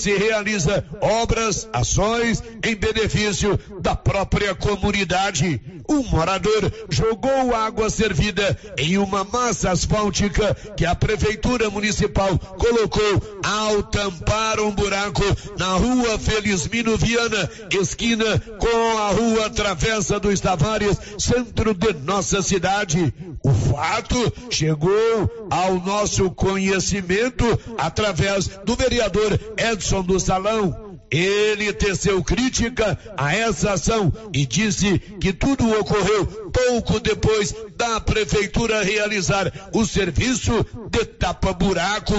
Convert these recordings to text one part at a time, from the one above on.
se realiza obras, ações em benefício da própria comunidade. Um morador jogou água servida em uma massa asfáltica que a prefeitura municipal colocou ao tampar um buraco na rua Felizmino Viana, esquina com a rua Travessa dos Tavares, centro de nossa cidade. O fato chegou ao nosso conhecimento através do vereador Edson do Salão. Ele teceu crítica a essa ação e disse que tudo ocorreu pouco depois da prefeitura realizar o serviço de tapa-buraco.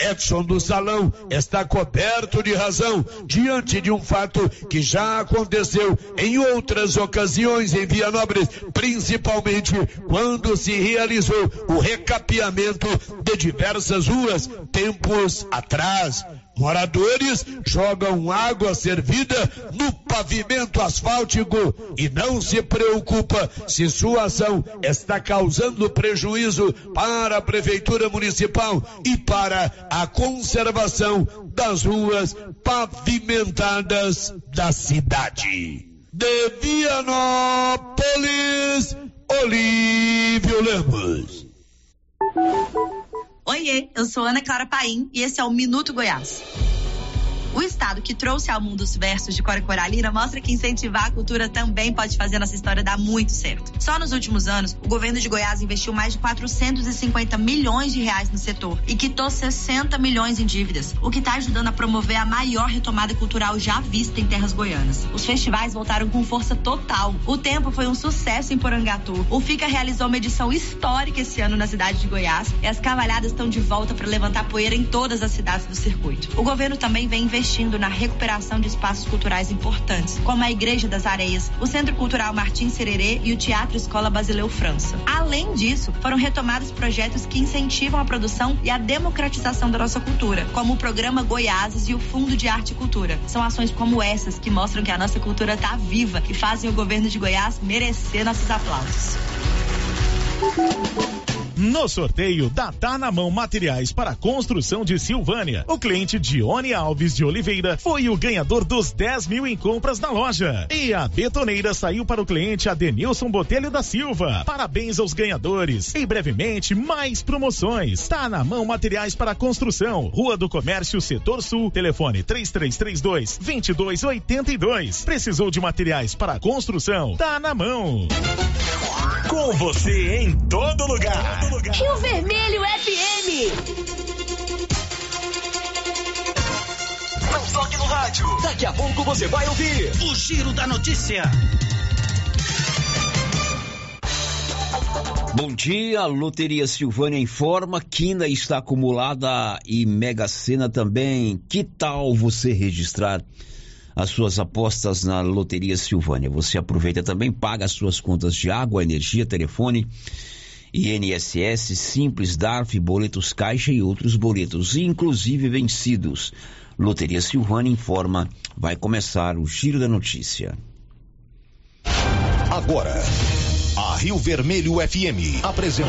Edson do Salão está coberto de razão diante de um fato que já aconteceu em outras ocasiões em Vianópolis, principalmente quando se realizou o recapeamento de diversas ruas tempos atrás. Moradores jogam água servida no pavimento asfáltico e não se preocupa se sua ação está causando prejuízo para a prefeitura municipal e para a conservação das ruas pavimentadas da cidade. De Vianópolis, Olívio Lemos. Oiê, eu sou Ana Clara Paim e esse é o Minuto Goiás. O estado que trouxe ao mundo os versos de Cora Coralina mostra que incentivar a cultura também pode fazer nossa história dar muito certo. Só nos últimos anos, o governo de Goiás investiu mais de 450 milhões de reais no setor e quitou 60 milhões em dívidas, o que está ajudando a promover a maior retomada cultural já vista em terras goianas. Os festivais voltaram com força total. O tempo foi um sucesso em Porangatu. O FICA realizou uma edição histórica esse ano na cidade de Goiás e as cavalhadas estão de volta para levantar poeira em todas as cidades do circuito. O governo também vem investindo investindo na recuperação de espaços culturais importantes, como a Igreja das Areias, o Centro Cultural Martins Sererê e o Teatro Escola Basileu França. Além disso, foram retomados projetos que incentivam a produção e a democratização da nossa cultura, como o Programa Goiáses e o Fundo de Arte e Cultura. São ações como essas que mostram que a nossa cultura está viva e fazem o governo de Goiás merecer nossos aplausos. No sorteio da Tá na Mão Materiais para Construção de Silvânia, o cliente Dione Alves de Oliveira foi o ganhador dos 10 mil em compras na loja. E a betoneira saiu para o cliente Adenilson Botelho da Silva. Parabéns aos ganhadores. E brevemente, mais promoções. Tá na Mão Materiais para Construção, Rua do Comércio, Setor Sul, telefone 3332 2282. Precisou de materiais para construção? Tá na mão. Com você em todo lugar. Rio Vermelho FM. Não toque no rádio. Daqui a pouco você vai ouvir o Giro da Notícia. Bom dia, Loteria Silvânia informa que ainda está acumulada e Mega Sena também. Que tal você registrar as suas apostas na Loteria Silvânia? Você aproveita também, paga as suas contas de água, energia, telefone, INSS, Simples, DARF, boletos Caixa e outros boletos, inclusive vencidos. Loteria Silvânia informa, vai começar o Giro da Notícia. Agora, a Rio Vermelho FM apresenta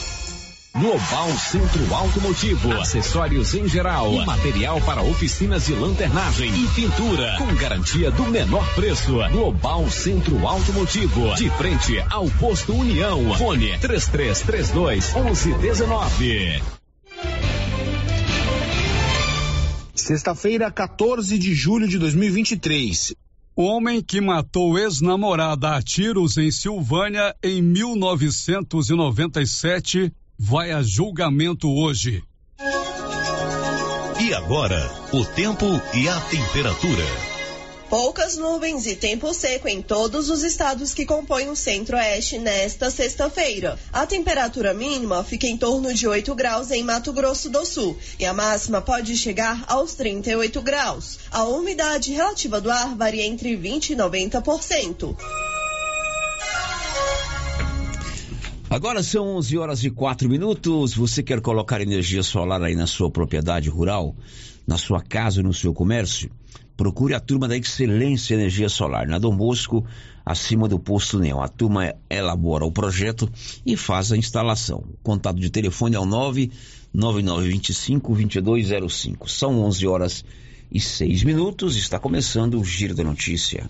Global Centro Automotivo, acessórios em geral, e material para oficinas de lanternagem e pintura, com garantia do menor preço. Global Centro Automotivo, de frente ao posto União. Fone 3332 1119. Sexta-feira, 14 de julho de 2023. Homem que matou ex-namorada a tiros em Silvânia em 1997 vai a julgamento hoje. E agora, o tempo e a temperatura. Poucas nuvens e tempo seco em todos os estados que compõem o centro-oeste nesta sexta-feira. A temperatura mínima fica em torno de 8 graus em Mato Grosso do Sul e a máxima pode chegar aos 38 graus. A umidade relativa do ar varia entre 20 e 90%. Agora são 11 horas e 4 minutos. Você quer colocar energia solar aí na sua propriedade rural, na sua casa, no seu comércio? Procure a turma da Excelência Energia Solar, na Dom Bosco, acima do posto Neon. A turma elabora o projeto e faz a instalação. O contato de telefone é o 99925 2205. São 11 horas e 6 minutos. Está começando o Giro da Notícia.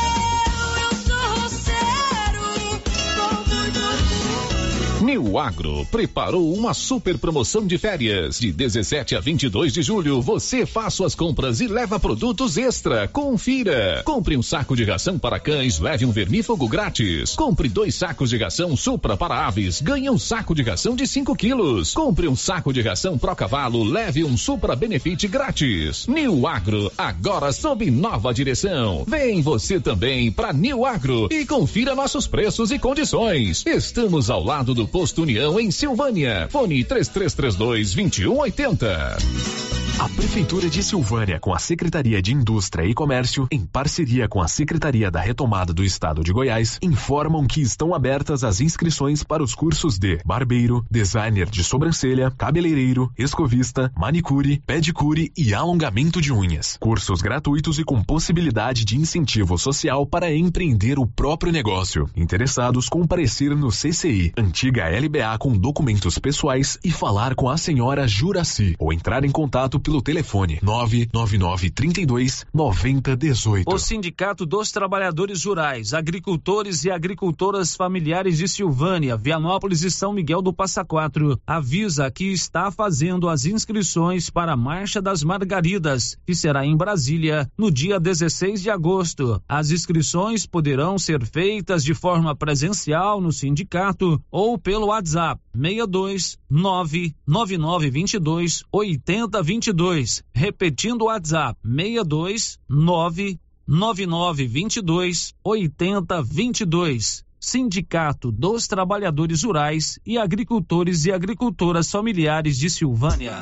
New Agro preparou uma super promoção de férias. De 17 a 22 de julho, você faz suas compras e leva produtos extra. Confira. Compre um saco de ração para cães, leve um vermífugo grátis. Compre dois sacos de ração Supra para aves, ganhe um saco de ração de 5 quilos. Compre um saco de ração Pro Cavalo, leve um Supra Benefit grátis. New Agro, agora sob nova direção. Vem você também para New Agro e confira nossos preços e condições. Estamos ao lado do Posto União em Silvânia. Fone 3332 2180. A Prefeitura de Silvânia, com a Secretaria de Indústria e Comércio, em parceria com a Secretaria da Retomada do Estado de Goiás, informam que estão abertas as inscrições para os cursos de barbeiro, designer de sobrancelha, cabeleireiro, escovista, manicure, pedicure e alongamento de unhas. Cursos gratuitos e com possibilidade de incentivo social para empreender o próprio negócio. Interessados comparecer no CCI, antiga LBA com documentos pessoais e falar com a senhora Juraci ou entrar em contato pelo telefone 999 32 9018. O Sindicato dos Trabalhadores Rurais, Agricultores e Agricultoras Familiares de Silvânia, Vianópolis e São Miguel do Passa Quatro avisa que está fazendo as inscrições para a Marcha das Margaridas, que será em Brasília no dia 16 de agosto. As inscrições poderão ser feitas de forma presencial no sindicato ou pelo WhatsApp 62 99922 8022. Repetindo o WhatsApp 62 99922 8022. Sindicato dos Trabalhadores Rurais e Agricultores e Agricultoras Familiares de Silvânia.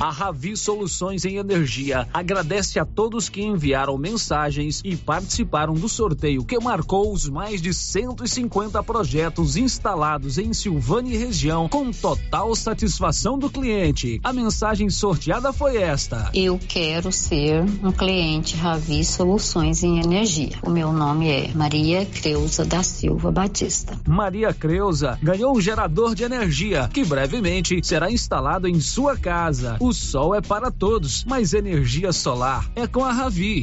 A Ravi Soluções em Energia agradece a todos que enviaram mensagens e participaram do sorteio que marcou os mais de 150 projetos instalados em Silvânia e região com total satisfação do cliente. A mensagem sorteada foi esta: Eu quero ser um cliente Ravi Soluções em Energia. O meu nome é Maria Creuza da Silva Batista. Maria Creuza ganhou um gerador de energia que brevemente será instalado em sua casa. O sol é para todos, mas energia solar é com a Ravi.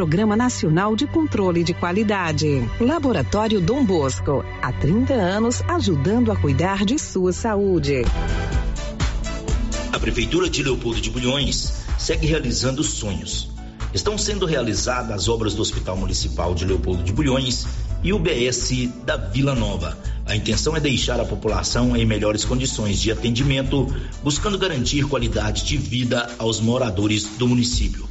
Nacional de Controle de Qualidade. Laboratório Dom Bosco, há 30 anos ajudando a cuidar de sua saúde. A Prefeitura de Leopoldo de Bulhões segue realizando sonhos. Estão sendo realizadas as obras do Hospital Municipal de Leopoldo de Bulhões e o BS da Vila Nova. A intenção é deixar a população em melhores condições de atendimento, buscando garantir qualidade de vida aos moradores do município.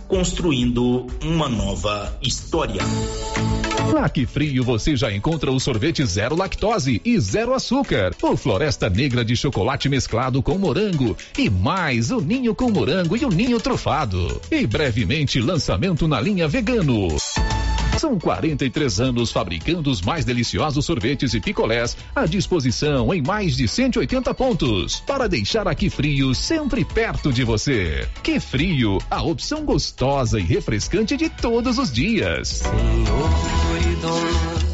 construindo uma nova história. Que Frio você já encontra o sorvete zero lactose e zero açúcar, o Floresta Negra de chocolate mesclado com morango e mais o ninho com morango e o ninho trufado. E brevemente lançamento na linha vegano. São 43 anos fabricando os mais deliciosos sorvetes e picolés à disposição em mais de 180 pontos para deixar aqui frio sempre perto de você. Que frio, a opção gostosa e refrescante de todos os dias. Senhor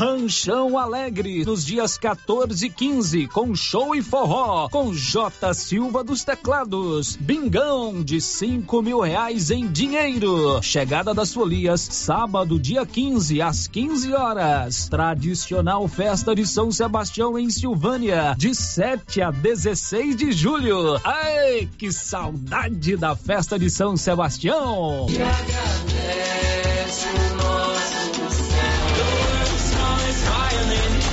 Ranchão Alegre, nos dias 14 e 15, com show e forró, com J. Silva dos Teclados. Bingão de 5 mil reais em dinheiro. Chegada das folias, sábado, dia 15, às 15 horas. Tradicional festa de São Sebastião em Silvânia, de 7 a 16 de julho. Ai, que saudade da festa de São Sebastião! E agradece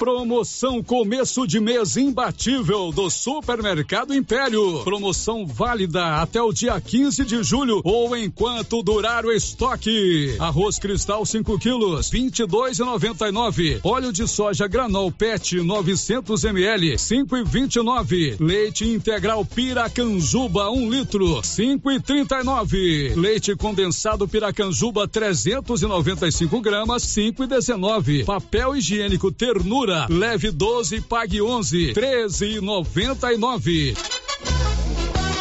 Promoção começo de mês imbatível do Supermercado Império. Promoção válida até o dia 15 de julho ou enquanto durar o estoque. Arroz cristal 5 quilos, 22,99. Óleo de soja granol PET 900 ml, 5,29. Leite integral Piracanjuba 1 um litro, 5,39. Leite condensado Piracanjuba 395 gramas, 5,19. Papel higiênico Ternura leve 12 pague 11, 13,99.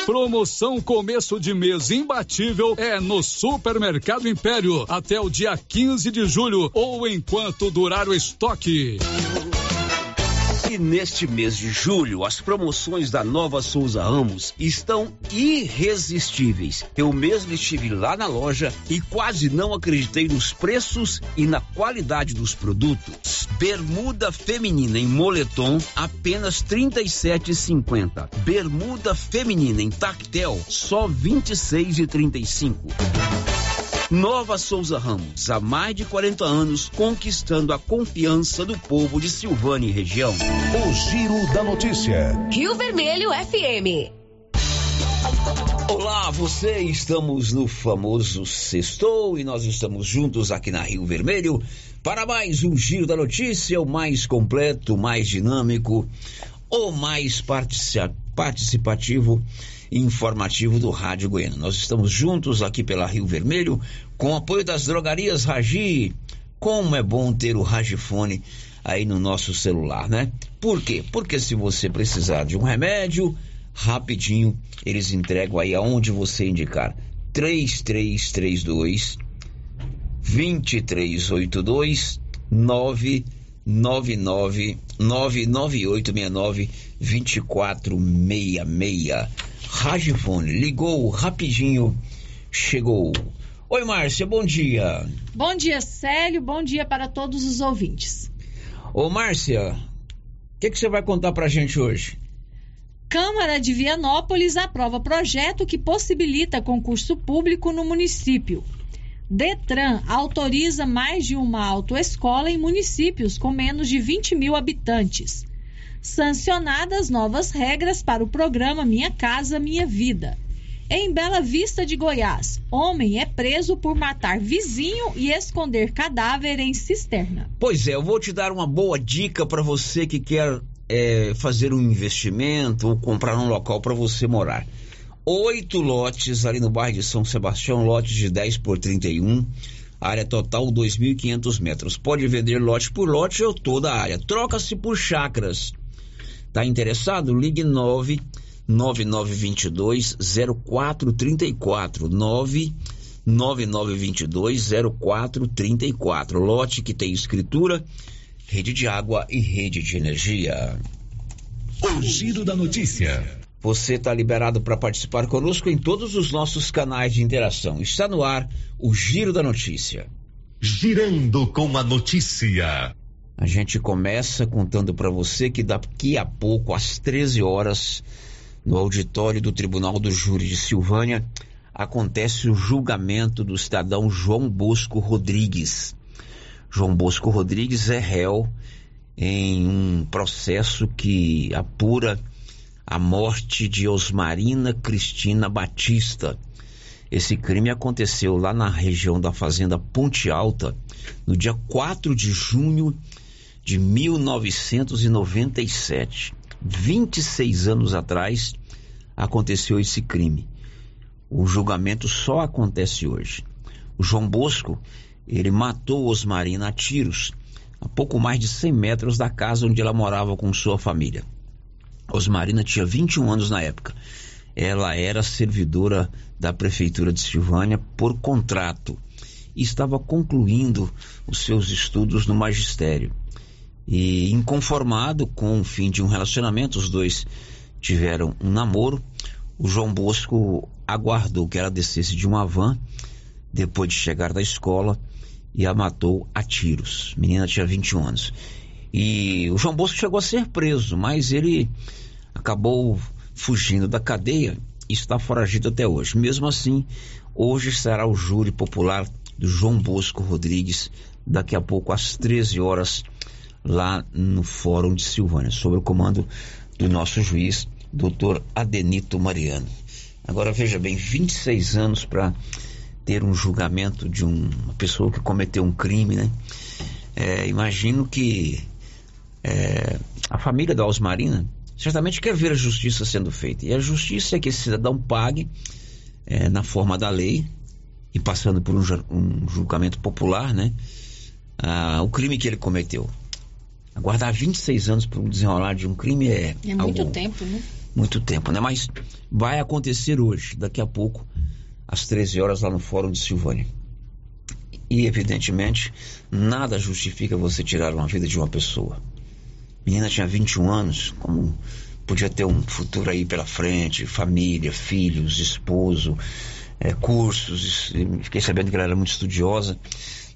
Promoção começo de mês imbatível é no Supermercado Império até o dia 15 de julho ou enquanto durar o estoque. E neste mês de julho, as promoções da Nova Souza Ramos estão irresistíveis. Eu mesmo estive lá na loja e quase não acreditei nos preços e na qualidade dos produtos. Bermuda feminina em moletom, apenas R$ 37,50. Bermuda feminina em tactel, só R$ 26,35. Nova Souza Ramos, há mais de 40 anos, conquistando a confiança do povo de Silvânia e região. O Giro da Notícia. Rio Vermelho FM. Olá, você, estamos no famoso Sextou e nós estamos juntos aqui na Rio Vermelho para mais um Giro da Notícia, o mais completo, mais dinâmico, o mais participativo informativo do Rádio Goiânia. Nós estamos juntos aqui pela Rio Vermelho com o apoio das drogarias Ragi. Como é bom ter o Ragifone aí no nosso celular, né? Por quê? Porque se você precisar de um remédio, rapidinho eles entregam aí aonde você indicar. 3332 2382 999 99869 2466 Ragifone, ligou rapidinho, chegou. Oi, Márcia, bom dia. Bom dia, Célio, bom dia para todos os ouvintes. Ô, Márcia, o que, que você vai contar pra gente hoje? Câmara de Vianópolis aprova projeto que possibilita concurso público no município. Detran autoriza mais de uma autoescola em municípios com menos de 20 mil habitantes sancionadas novas regras para o programa Minha Casa Minha Vida. Em Bela Vista de Goiás, homem é preso por matar vizinho e esconder cadáver em cisterna. Pois é, eu vou te dar uma boa dica para você que quer é, fazer um investimento ou comprar um local para você morar. Oito lotes ali no bairro de São Sebastião, lotes de 10 por 31, área total 2.500 metros. Pode vender lote por lote ou toda a área. Troca-se por chacras. Tá interessado? Ligue 9 9922 0434 9 9922 0434. Lote que tem escritura, rede de água e rede de energia. O giro da notícia. Você está liberado para participar conosco em todos os nossos canais de interação. Está no ar o Giro da Notícia. Girando com a notícia. A gente começa contando para você que daqui a pouco, às 13 horas, no auditório do Tribunal do Júri de Silvânia, acontece o julgamento do cidadão João Bosco Rodrigues. João Bosco Rodrigues é réu em um processo que apura a morte de Osmarina Cristina Batista. Esse crime aconteceu lá na região da fazenda Ponte Alta, no dia 4 de junho de 1997. 26 anos atrás aconteceu esse crime. O julgamento só acontece hoje. O João Bosco, ele matou Osmarina a tiros, a pouco mais de 100 metros da casa onde ela morava com sua família. Osmarina tinha 21 anos na época. Ela era servidora da prefeitura de Silvânia por contrato e estava concluindo os seus estudos no magistério. E inconformado com o fim de um relacionamento, os dois tiveram um namoro. O João Bosco aguardou que ela descesse de uma van depois de chegar da escola e a matou a tiros. A menina tinha 21 anos. E o João Bosco chegou a ser preso, mas ele acabou fugindo da cadeia e está foragido até hoje. Mesmo assim, hoje será o júri popular do João Bosco Rodrigues, daqui a pouco às 13 horas lá no Fórum de Silvânia, sob o comando do nosso juiz, doutor Adenito Mariano. Agora veja bem, 26 anos para ter um julgamento de um, uma pessoa que cometeu um crime, né? É, imagino que é, a família da Osmarina certamente quer ver a justiça sendo feita. E a justiça é que esse cidadão pague é, na forma da lei e passando por um, um julgamento popular, né? Ah, o crime que ele cometeu. Aguardar 26 anos para o desenrolar de um crime é. É muito algo, tempo, né? Muito tempo, né? Mas vai acontecer hoje, daqui a pouco, às 13 horas, lá no Fórum de Silvânia. E, evidentemente, nada justifica você tirar uma vida de uma pessoa. A menina tinha 21 anos, como podia ter um futuro aí pela frente, família, filhos, esposo, é, cursos. Fiquei sabendo que ela era muito estudiosa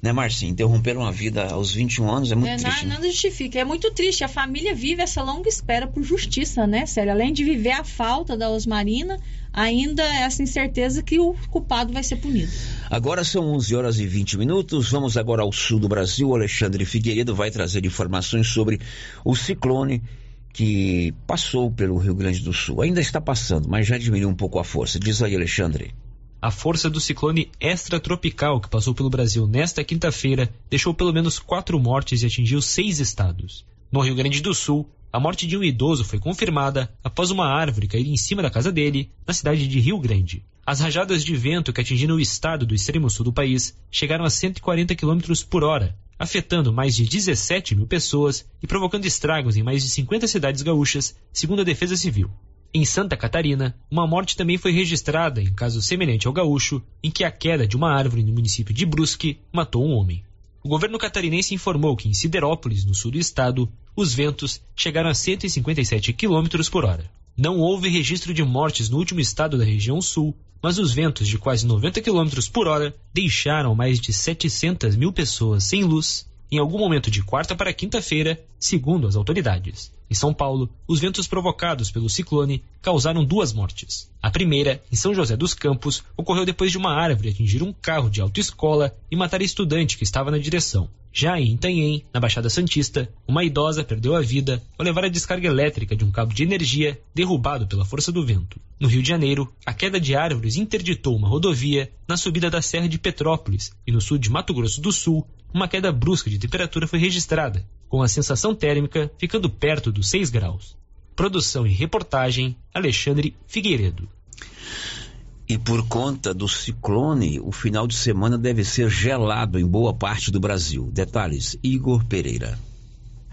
né, Marcinho? Interromper uma vida aos 21 anos é muito é, triste. Nada, né? justifica. É muito triste. A família vive essa longa espera por justiça, né, Sério? Além de viver a falta da Osmarina, ainda essa incerteza que o culpado vai ser punido. Agora são 11 horas e 20 minutos. Vamos agora ao sul do Brasil. O Alexandre Figueiredo vai trazer informações sobre o ciclone que passou pelo Rio Grande do Sul. Ainda está passando, mas já diminuiu um pouco a força. Diz aí, Alexandre. A força do ciclone extratropical que passou pelo Brasil nesta quinta-feira deixou pelo menos quatro mortes e atingiu seis estados. No Rio Grande do Sul, a morte de um idoso foi confirmada após uma árvore cair em cima da casa dele, na cidade de Rio Grande. As rajadas de vento que atingiram o estado do extremo sul do país chegaram a 140 km por hora, afetando mais de 17 mil pessoas e provocando estragos em mais de 50 cidades gaúchas, segundo a Defesa Civil. Em Santa Catarina, uma morte também foi registrada em caso semelhante ao gaúcho, em que a queda de uma árvore no município de Brusque matou um homem. O governo catarinense informou que em Siderópolis, no sul do estado, os ventos chegaram a 157 km por hora. Não houve registro de mortes no último estado da região sul, mas os ventos de quase 90 km por hora deixaram mais de 700 mil pessoas sem luz em algum momento de quarta para quinta-feira, segundo as autoridades. Em São Paulo, os ventos provocados pelo ciclone causaram duas mortes. A primeira, em São José dos Campos, ocorreu depois de uma árvore atingir um carro de autoescola e matar estudante que estava na direção. Já em Itanhem, na Baixada Santista, uma idosa perdeu a vida ao levar a descarga elétrica de um cabo de energia derrubado pela força do vento. No Rio de Janeiro, a queda de árvores interditou uma rodovia na subida da Serra de Petrópolis e no sul de Mato Grosso do Sul, uma queda brusca de temperatura foi registrada, com a sensação térmica ficando perto dos 6 graus. Produção e reportagem Alexandre Figueiredo. E por conta do ciclone, o final de semana deve ser gelado em boa parte do Brasil. Detalhes, Igor Pereira.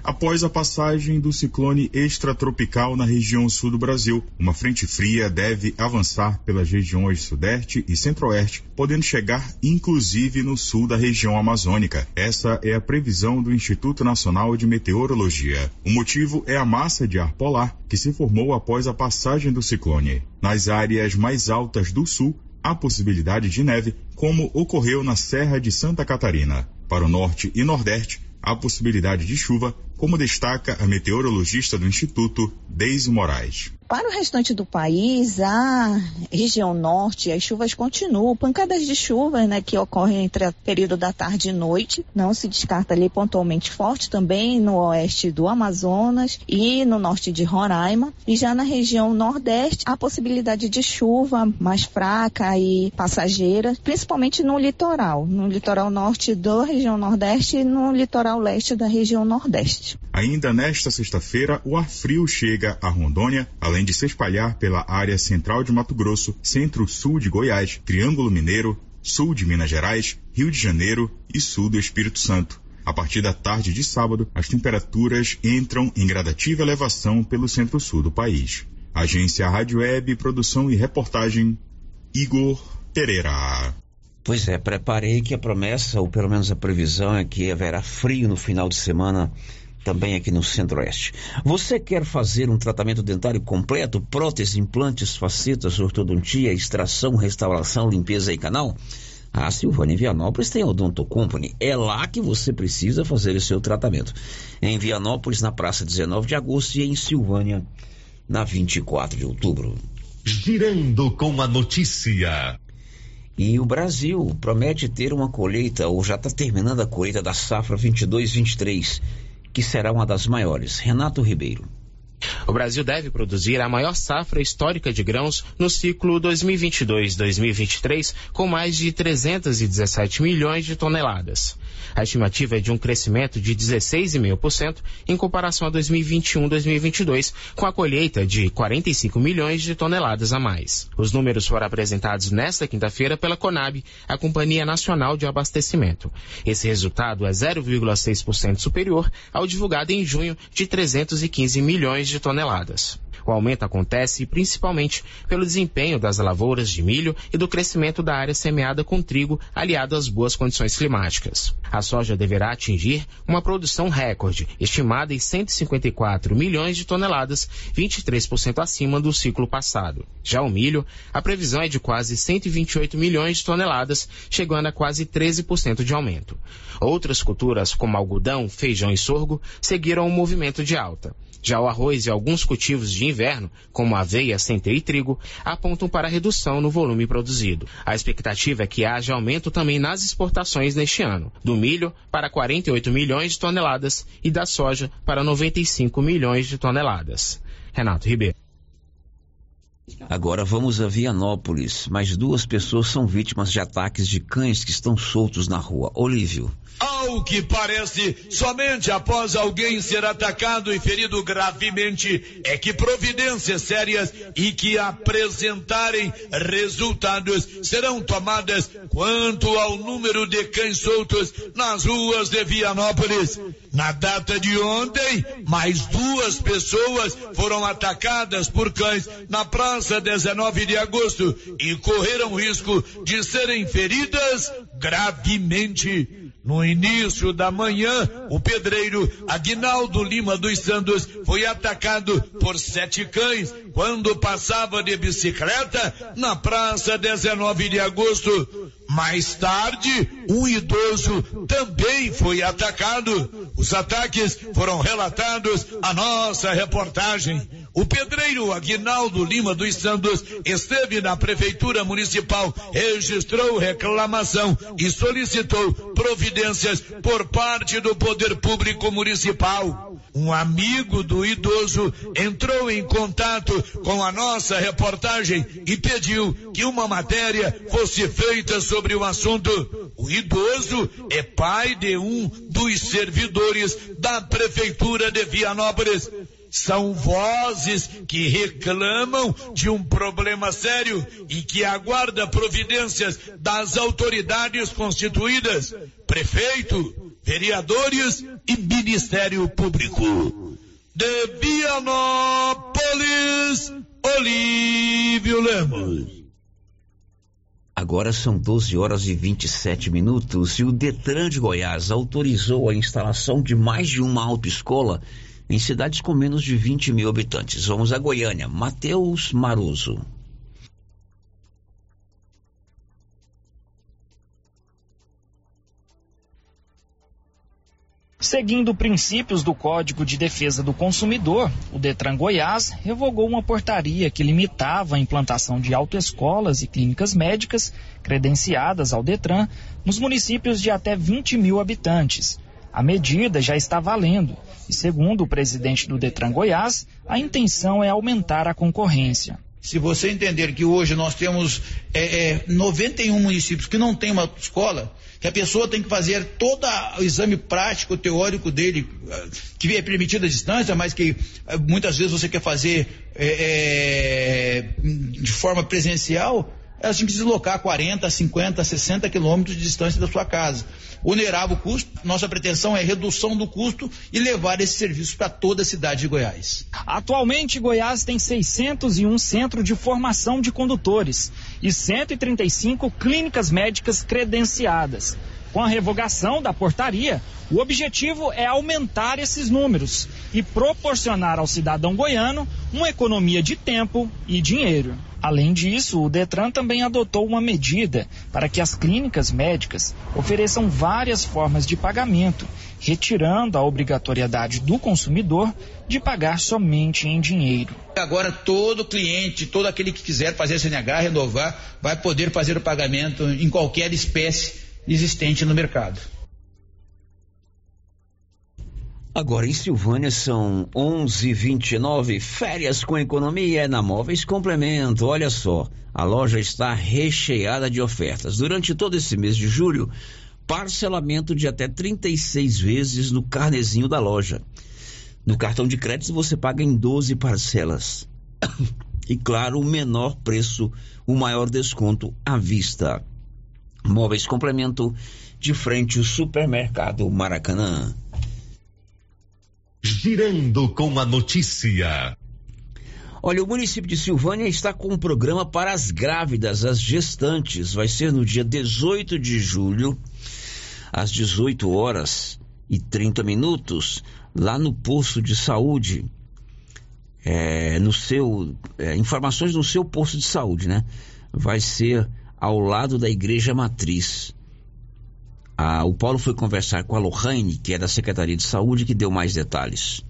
Após a passagem do ciclone extratropical na região sul do Brasil, uma frente fria deve avançar pelas regiões sudeste e centro-oeste, podendo chegar inclusive no sul da região amazônica. Essa é a previsão do Instituto Nacional de Meteorologia. O motivo é a massa de ar polar que se formou após a passagem do ciclone. Nas áreas mais altas do sul, há possibilidade de neve, como ocorreu na Serra de Santa Catarina. Para o norte e nordeste, há possibilidade de chuva, como destaca a meteorologista do Instituto, Deise Moraes. Para o restante do país, a região norte, as chuvas continuam, pancadas de chuva, né, que ocorrem entre o período da tarde e noite. Não se descarta ali pontualmente forte também no oeste do Amazonas e no norte de Roraima. E já na região nordeste, a possibilidade de chuva mais fraca e passageira, principalmente no litoral, no litoral norte da região nordeste e no litoral leste da região nordeste. Ainda nesta sexta-feira, o ar frio chega a Rondônia, além de se espalhar pela área central de Mato Grosso, centro-sul de Goiás, Triângulo Mineiro, sul de Minas Gerais, Rio de Janeiro e sul do Espírito Santo. A partir da tarde de sábado, as temperaturas entram em gradativa elevação pelo centro-sul do país. Agência Rádio Web, produção e reportagem, Igor Pereira. Pois é, preparei que a promessa, ou pelo menos a previsão, é que haverá frio no final de semana também aqui no Centro-Oeste. Você quer fazer um tratamento dentário completo, prótese, implantes, facetas, ortodontia, extração, restauração, limpeza e canal? A Silvânia em Vianópolis tem a Odonto Company. É lá que você precisa fazer o seu tratamento. Em Vianópolis, na praça 19 de agosto e em Silvânia, na 24 de outubro. Girando com a notícia. E o Brasil promete ter uma colheita, ou já está terminando a colheita da safra 22-23 que será uma das maiores. Renato Ribeiro. O Brasil deve produzir a maior safra histórica de grãos no ciclo 2022-2023, com mais de 317 milhões de toneladas. A estimativa é de um crescimento de 16,5% em comparação a 2021-2022, com a colheita de 45 milhões de toneladas a mais. Os números foram apresentados nesta quinta-feira pela Conab, a Companhia Nacional de Abastecimento. Esse resultado é 0,6% superior ao divulgado em junho de 315 milhões de toneladas. O aumento acontece principalmente pelo desempenho das lavouras de milho e do crescimento da área semeada com trigo, aliado às boas condições climáticas. A soja deverá atingir uma produção recorde, estimada em 154 milhões de toneladas, 23% acima do ciclo passado. Já o milho, a previsão é de quase 128 milhões de toneladas, chegando a quase 13% de aumento. Outras culturas, como algodão, feijão e sorgo, seguiram o movimento de alta. Já o arroz e alguns cultivos de inverno, como aveia, centeio e trigo, apontam para redução no volume produzido. A expectativa é que haja aumento também nas exportações neste ano, do milho para 48 milhões de toneladas e da soja para 95 milhões de toneladas. Renato Ribeiro. Agora vamos a Vianópolis. Mais duas pessoas são vítimas de ataques de cães que estão soltos na rua. Olívio. Ao que parece, somente após alguém ser atacado e ferido gravemente é que providências sérias e que apresentarem resultados serão tomadas quanto ao número de cães soltos nas ruas de Vianópolis. Na data de ontem, mais duas pessoas foram atacadas por cães na praça 19 de agosto e correram risco de serem feridas gravemente. No início da manhã, o pedreiro Aguinaldo Lima dos Santos foi atacado por sete cães quando passava de bicicleta na praça 19 de agosto. Mais tarde, um idoso também foi atacado. Os ataques foram relatados à nossa reportagem. O pedreiro Aguinaldo Lima dos Santos esteve na Prefeitura Municipal, registrou reclamação e solicitou providências por parte do Poder Público Municipal. Um amigo do idoso entrou em contato com a nossa reportagem e pediu que uma matéria fosse feita sobre o assunto. O idoso é pai de um dos servidores da Prefeitura de Vianópolis. São vozes que reclamam de um problema sério e que aguarda providências das autoridades constituídas, prefeito, vereadores e Ministério Público. De Vianópolis, Olívio Lemos. Agora são 12 horas e 27 minutos e o Detran de Goiás autorizou a instalação de mais de uma autoescola em cidades com menos de 20 mil habitantes. Vamos a Goiânia. Matheus Maruso. Seguindo princípios do Código de Defesa do Consumidor, o Detran Goiás revogou uma portaria que limitava a implantação de autoescolas e clínicas médicas credenciadas ao Detran nos municípios de até 20 mil habitantes. A medida já está valendo e, segundo o presidente do Detran Goiás, a intenção é aumentar a concorrência. Se você entender que hoje nós temos é, é, 91 municípios que não tem uma escola, que a pessoa tem que fazer todo o exame prático, teórico dele, que é permitido à distância, mas que muitas vezes você quer fazer é, de forma presencial, ela tinha que deslocar 40, 50, 60 quilômetros de distância da sua casa. Onerava o custo, nossa pretensão é redução do custo e levar esse serviço para toda a cidade de Goiás. Atualmente, Goiás tem 601 centros de formação de condutores e 135 clínicas médicas credenciadas. Com a revogação da portaria, o objetivo é aumentar esses números e proporcionar ao cidadão goiano uma economia de tempo e dinheiro. Além disso, o Detran também adotou uma medida para que as clínicas médicas ofereçam várias formas de pagamento, retirando a obrigatoriedade do consumidor de pagar somente em dinheiro. Agora todo cliente, todo aquele que quiser fazer CNH, renovar, vai poder fazer o pagamento em qualquer espécie existente no mercado. Agora em Silvânia são 11:29. Férias com economia na Móveis Complemento. Olha só, a loja está recheada de ofertas. Durante todo esse mês de julho, parcelamento de até 36 vezes no carnezinho da loja. No cartão de crédito você paga em 12 parcelas. E claro, o menor preço, o maior desconto à vista. Móveis Complemento de frente ao supermercado Maracanã. Girando com a notícia. Olha, o município de Silvânia está com um programa para as grávidas, as gestantes. Vai ser no dia 18 de julho, às 18 horas e 30 minutos, lá no posto de saúde. É, no seu é, informações no seu posto de saúde, né? Vai ser ao lado da igreja matriz. Ah, o Paulo foi conversar com a Lohane, que é da Secretaria de Saúde, que deu mais detalhes.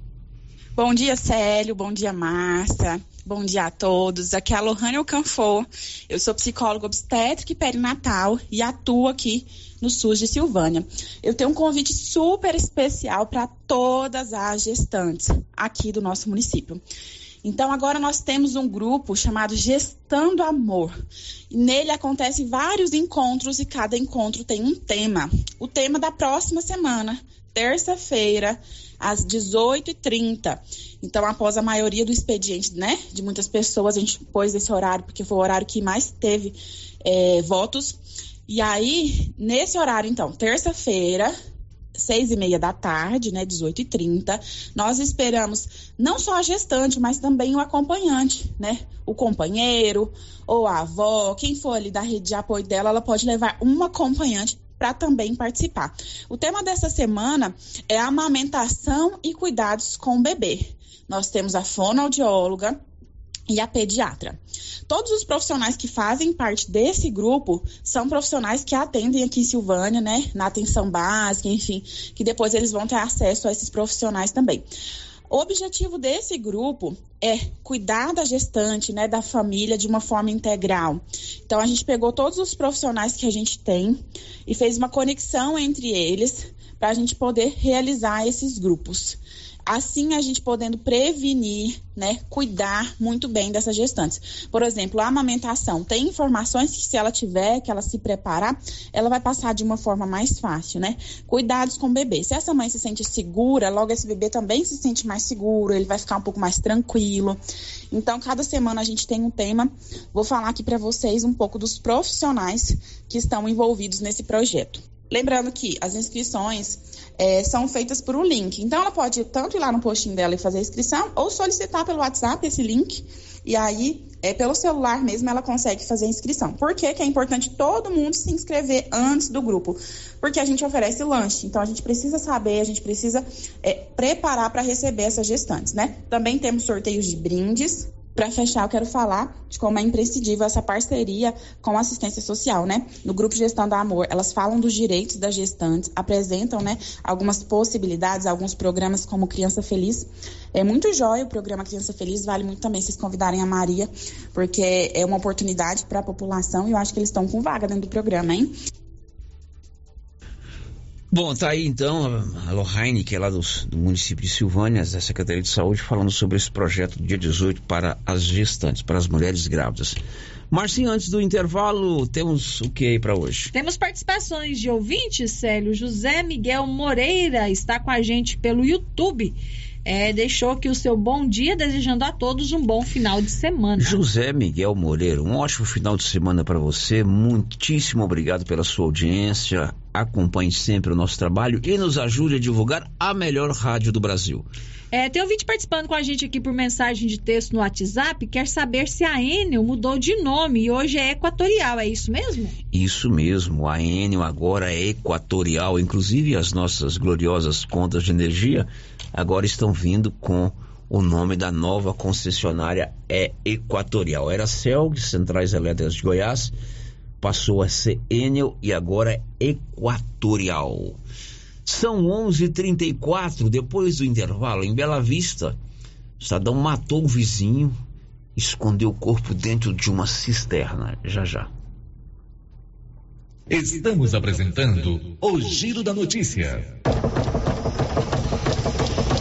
Bom dia, Célio. Bom dia, Márcia. Bom dia a todos. Aqui é a Lohane Alcanfor. Eu sou psicóloga obstétrica e perinatal e atuo aqui no SUS de Silvânia. Eu tenho um convite super especial para todas as gestantes aqui do nosso município. Então, agora nós temos um grupo chamado Gestando Amor. Nele acontecem vários encontros e cada encontro tem um tema. O tema da próxima semana, terça-feira, às 18h30. Então, após a maioria do expediente, né, de muitas pessoas, a gente pôs esse horário, porque foi o horário que mais teve é, votos. E aí, nesse horário, então, terça-feira, seis e meia da tarde, né, 18 e 30 nós esperamos não só a gestante, mas também o acompanhante, né, o companheiro ou a avó, quem for ali da rede de apoio dela, ela pode levar uma acompanhante para também participar. O tema dessa semana é amamentação e cuidados com o bebê. Nós temos a fonoaudióloga, e a pediatra. Todos os profissionais que fazem parte desse grupo são profissionais que atendem aqui em Silvânia, né, na atenção básica, enfim, que depois eles vão ter acesso a esses profissionais também. O objetivo desse grupo é cuidar da gestante, né, da família de uma forma integral. Então a gente pegou todos os profissionais que a gente tem e fez uma conexão entre eles para a gente poder realizar esses grupos. Assim, a gente podendo prevenir, né, cuidar muito bem dessas gestantes. Por exemplo, a amamentação. Tem informações que se ela tiver, que ela se preparar, ela vai passar de uma forma mais fácil, né? Cuidados com o bebê. Se essa mãe se sente segura, logo esse bebê também se sente mais seguro, ele vai ficar um pouco mais tranquilo. Então, cada semana a gente tem um tema. Vou falar aqui para vocês um pouco dos profissionais que estão envolvidos nesse projeto. Lembrando que as inscrições é, são feitas por um link. Então, ela pode tanto ir lá no postinho dela e fazer a inscrição, ou solicitar pelo WhatsApp esse link. E aí, é, pelo celular mesmo, ela consegue fazer a inscrição. Por que, que é importante todo mundo se inscrever antes do grupo? Porque a gente oferece lanche. Então, a gente precisa saber, a gente precisa é, preparar para receber essas gestantes, né? Também temos sorteios de brindes para fechar, eu quero falar de como é imprescindível essa parceria com a assistência social, né? No grupo Gestão do Amor, elas falam dos direitos das gestantes, apresentam, né, algumas possibilidades, alguns programas como Criança Feliz. É muito jóia o programa Criança Feliz, vale muito também vocês convidarem a Maria, porque é uma oportunidade para a população e eu acho que eles estão com vaga dentro do programa, hein? Bom, tá aí então a Lohane, que é lá do, do, município de Silvânia, da Secretaria de Saúde, falando sobre esse projeto do dia 18 para as gestantes, para as mulheres grávidas. Marcinho, antes do intervalo, temos o que aí para hoje? Temos participações de ouvintes, Célio. José Miguel Moreira está com a gente pelo YouTube é, deixou aqui o seu bom dia, desejando a todos um bom final de semana. José Miguel Moreira, um ótimo final de semana para você. Muitíssimo obrigado pela sua audiência. Acompanhe sempre o nosso trabalho e nos ajude a divulgar a melhor rádio do Brasil. É, tem vídeo participando com a gente aqui por mensagem de texto no WhatsApp, quer saber se a Enel mudou de nome e hoje é Equatorial, é isso mesmo? Isso mesmo, a Enel agora é Equatorial, inclusive as nossas gloriosas contas de energia agora estão vindo com o nome da nova concessionária é Equatorial. Era CELG, Centrais Elétricas de Goiás, passou a ser Enel e agora é Equatorial. São 11:34 depois do intervalo em Bela Vista. O cidadão matou o vizinho, escondeu o corpo dentro de uma cisterna. Já já. Estamos apresentando o Giro da Notícia.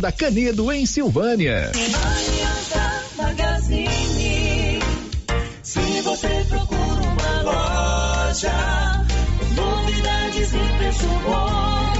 da Canedo, em Silvânia. Aliança Magazine. Se você procura uma loja, novidades e preço bom.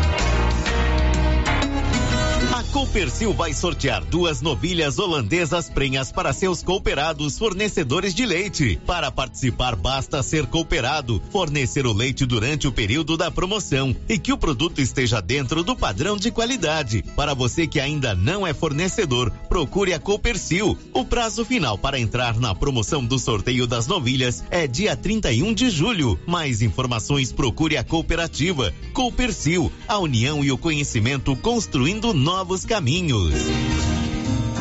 Copercil vai sortear duas novilhas holandesas prenhas para seus cooperados fornecedores de leite. Para participar, basta ser cooperado, fornecer o leite durante o período da promoção e que o produto esteja dentro do padrão de qualidade. Para você que ainda não é fornecedor, procure a Copercil. O prazo final para entrar na promoção do sorteio das novilhas é dia 31 de julho. Mais informações, procure a cooperativa. Copercil, a união e o conhecimento construindo novos caminhos.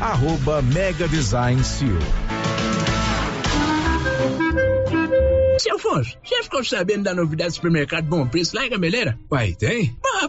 arroba Mega Design Seal. Seu Afonso, você ficou sabendo da novidade do supermercado Bom Preço lá em Gameleira? Uai, tem? Ah,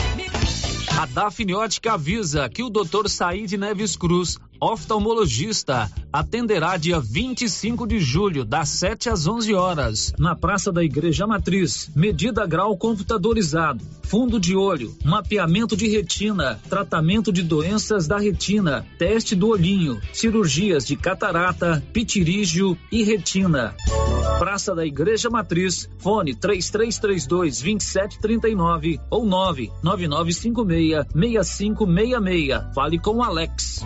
A Dafniótica avisa que o Dr. Said Neves Cruz, oftalmologista, atenderá dia 25 de julho, das 7 às 11 horas, na Praça da Igreja Matriz. Medida grau computadorizado, fundo de olho, mapeamento de retina, tratamento de doenças da retina, teste do olhinho, cirurgias de catarata, pitirígio e retina. Praça da Igreja Matriz, fone 3332 2739 ou 99956 6566. Fale com Alex.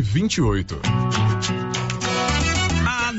28.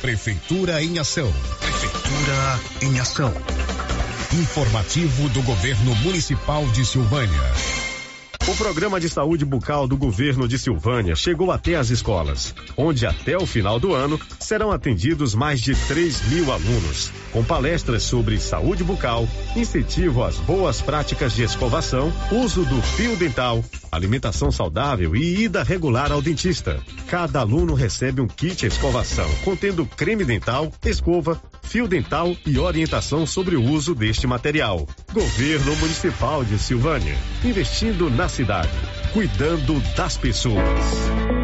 Prefeitura em ação. Prefeitura em ação. Informativo do Governo Municipal de Silvânia. O programa de saúde bucal do governo de Silvânia chegou até as escolas, onde até o final do ano serão atendidos mais de 3 mil alunos, com palestras sobre saúde bucal, incentivo às boas práticas de escovação, uso do fio dental, alimentação saudável e ida regular ao dentista. Cada aluno recebe um kit escovação contendo creme dental, escova, fio dental e orientação sobre o uso deste material. Governo Municipal de Silvânia, investindo na cidade, cuidando das pessoas.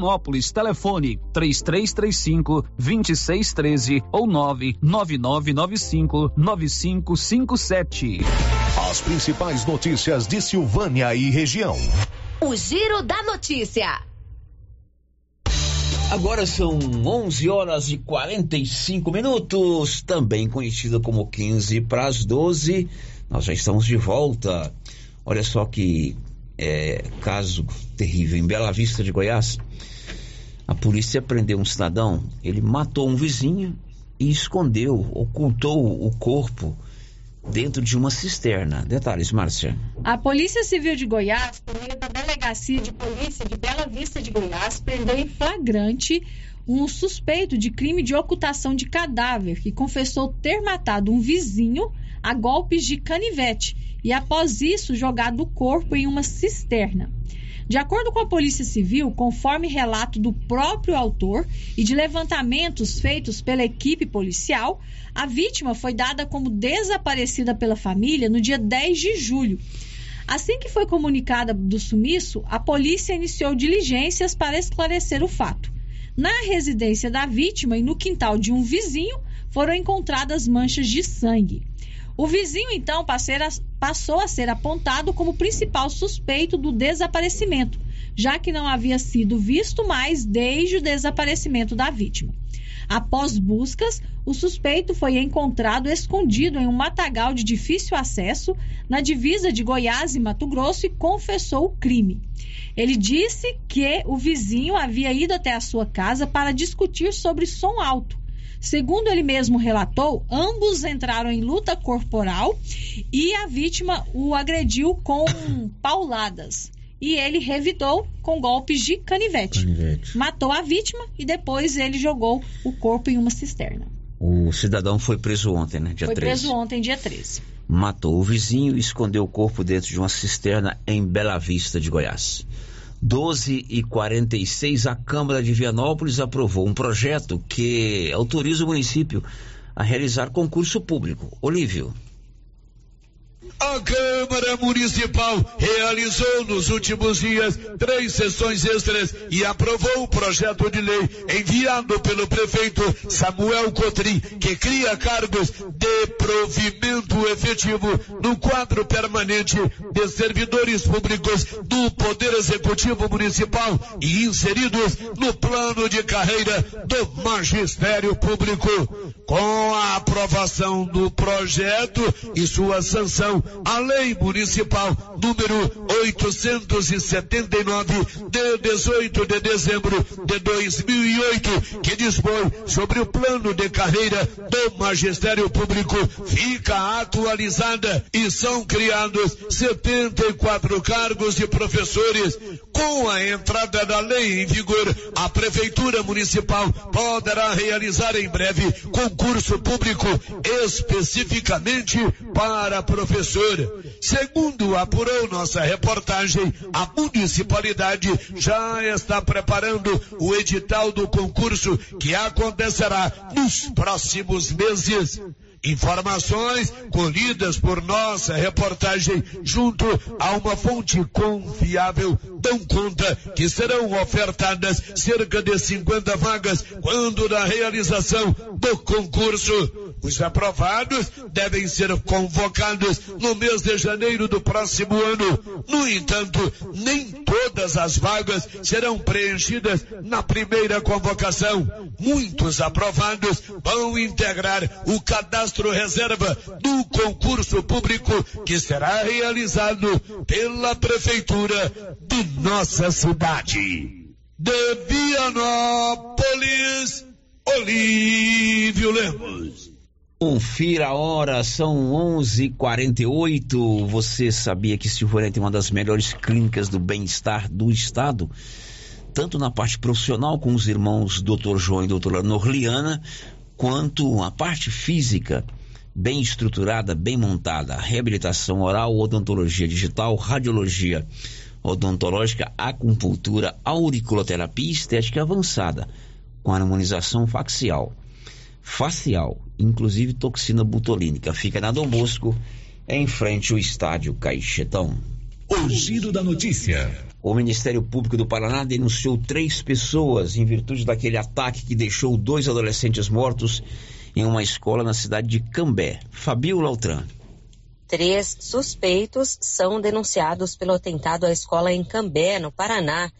Vianópolis. Telefone 3335 2613 ou 99995 9557. As principais notícias de Silvânia e região. O Giro da Notícia. Agora são 11 horas e 45 minutos, também conhecida como 15 para as 12. Nós já estamos de volta. Olha só que é, caso terrível em Bela Vista de Goiás. A polícia prendeu um cidadão, ele matou um vizinho e escondeu, ocultou o corpo dentro de uma cisterna. Detalhes, Márcia. A Polícia Civil de Goiás, por meio da Delegacia de Polícia de Bela Vista de Goiás, prendeu em flagrante um suspeito de crime de ocultação de cadáver que confessou ter matado um vizinho a golpes de canivete e, após isso, jogado o corpo em uma cisterna. De acordo com a Polícia Civil, conforme relato do próprio autor e de levantamentos feitos pela equipe policial, a vítima foi dada como desaparecida pela família no dia 10 de julho. Assim que foi comunicada do sumiço, a polícia iniciou diligências para esclarecer o fato. Na residência da vítima e no quintal de um vizinho foram encontradas manchas de sangue. O vizinho, então, passou a ser apontado como principal suspeito do desaparecimento, já que não havia sido visto mais desde o desaparecimento da vítima. Após buscas, o suspeito foi encontrado escondido em um matagal de difícil acesso na divisa de Goiás e Mato Grosso e confessou o crime. Ele disse que o vizinho havia ido até a sua casa para discutir sobre som alto Segundo ele mesmo relatou, ambos entraram em luta corporal e a vítima o agrediu com pauladas. E ele revidou com golpes de canivete. canivete. Matou a vítima e depois ele jogou o corpo em uma cisterna. O cidadão foi preso ontem, né? Dia foi 13. preso ontem, dia 13. Matou o vizinho e escondeu o corpo dentro de uma cisterna em Bela Vista de Goiás. 12 e 46, a Câmara de Vianópolis aprovou um projeto que autoriza o município a realizar concurso público. Olívio. A Câmara Municipal realizou nos últimos dias três sessões extras e aprovou o projeto de lei enviado pelo prefeito Samuel Cotrim, que cria cargos de provimento efetivo no quadro permanente de servidores públicos do Poder Executivo Municipal e inseridos no plano de carreira do Magistério Público. Com a aprovação do projeto e sua sanção, a Lei Municipal número 879 de 18 de dezembro de 2008, que dispõe sobre o plano de carreira do Magistério Público, fica atualizada e são criados 74 cargos de professores. Com a entrada da lei em vigor, a Prefeitura Municipal poderá realizar em breve concurso público especificamente para Segundo apurou nossa reportagem, a municipalidade já está preparando o edital do concurso que acontecerá nos próximos meses. Informações colhidas por nossa reportagem junto a uma fonte confiável dão conta que serão ofertadas cerca de 50 vagas quando da realização do concurso. Os aprovados devem ser convocados no mês de janeiro do próximo ano. No entanto, nem todas as vagas serão preenchidas na primeira convocação. Muitos aprovados vão integrar o cadastro reserva do concurso público que será realizado pela prefeitura de nossa cidade. De Vianópolis, Olívio Lemos. Confira a hora, são 11:48. Você sabia que Silvânia tem uma das melhores clínicas do bem-estar do estado? Tanto na parte profissional com os irmãos Dr. João e Dra. Norliana, quanto a parte física, bem estruturada, bem montada, reabilitação oral, odontologia digital, radiologia odontológica, acupuntura, auriculoterapia estética avançada, com harmonização facial facial, inclusive toxina butolínica. Fica na Dom Bosco, em frente ao estádio Caixetão. O giro da notícia. O Ministério Público do Paraná denunciou três pessoas em virtude daquele ataque que deixou dois adolescentes mortos em uma escola na cidade de Cambé. Fabio Lautran. Três suspeitos são denunciados pelo atentado à escola em Cambé, no Paraná,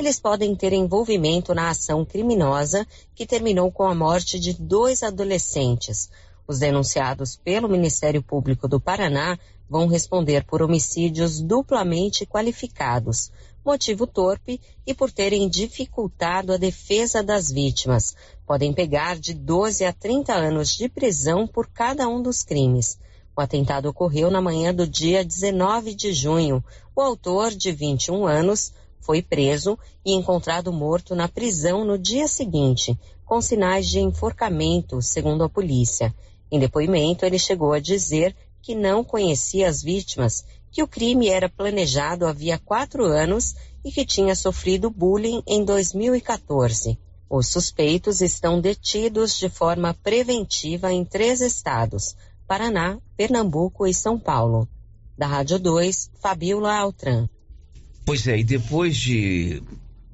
eles podem ter envolvimento na ação criminosa que terminou com a morte de dois adolescentes. Os denunciados pelo Ministério Público do Paraná vão responder por homicídios duplamente qualificados, motivo torpe e por terem dificultado a defesa das vítimas. Podem pegar de 12 a 30 anos de prisão por cada um dos crimes. O atentado ocorreu na manhã do dia 19 de junho. O autor, de 21 anos, foi preso e encontrado morto na prisão no dia seguinte, com sinais de enforcamento, segundo a polícia. Em depoimento, ele chegou a dizer que não conhecia as vítimas, que o crime era planejado havia quatro anos e que tinha sofrido bullying em 2014. Os suspeitos estão detidos de forma preventiva em três estados: Paraná, Pernambuco e São Paulo. Da Rádio 2, Fabiola Altran. Pois é, e depois de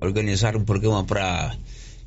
organizar um programa para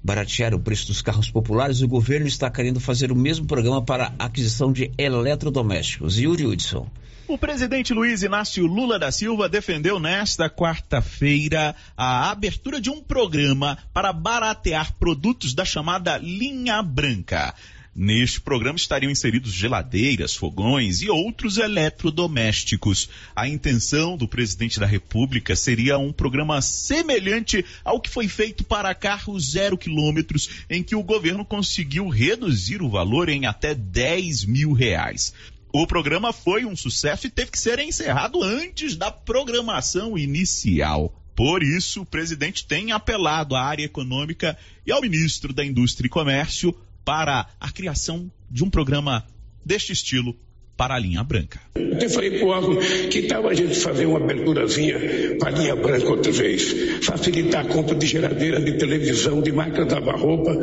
baratear o preço dos carros populares, o governo está querendo fazer o mesmo programa para aquisição de eletrodomésticos. Yuri Hudson. O presidente Luiz Inácio Lula da Silva defendeu nesta quarta-feira a abertura de um programa para baratear produtos da chamada linha branca. Neste programa estariam inseridos geladeiras, fogões e outros eletrodomésticos. A intenção do presidente da República seria um programa semelhante ao que foi feito para carros zero quilômetros, em que o governo conseguiu reduzir o valor em até 10 mil reais. O programa foi um sucesso e teve que ser encerrado antes da programação inicial. Por isso, o presidente tem apelado à área econômica e ao ministro da Indústria e Comércio para a criação de um programa deste estilo para a linha branca. Até falei pro Alvo que tal a gente fazer uma aberturazinha para a linha branca outra vez. Facilitar a compra de geladeira, de televisão, de máquina de lavar roupa.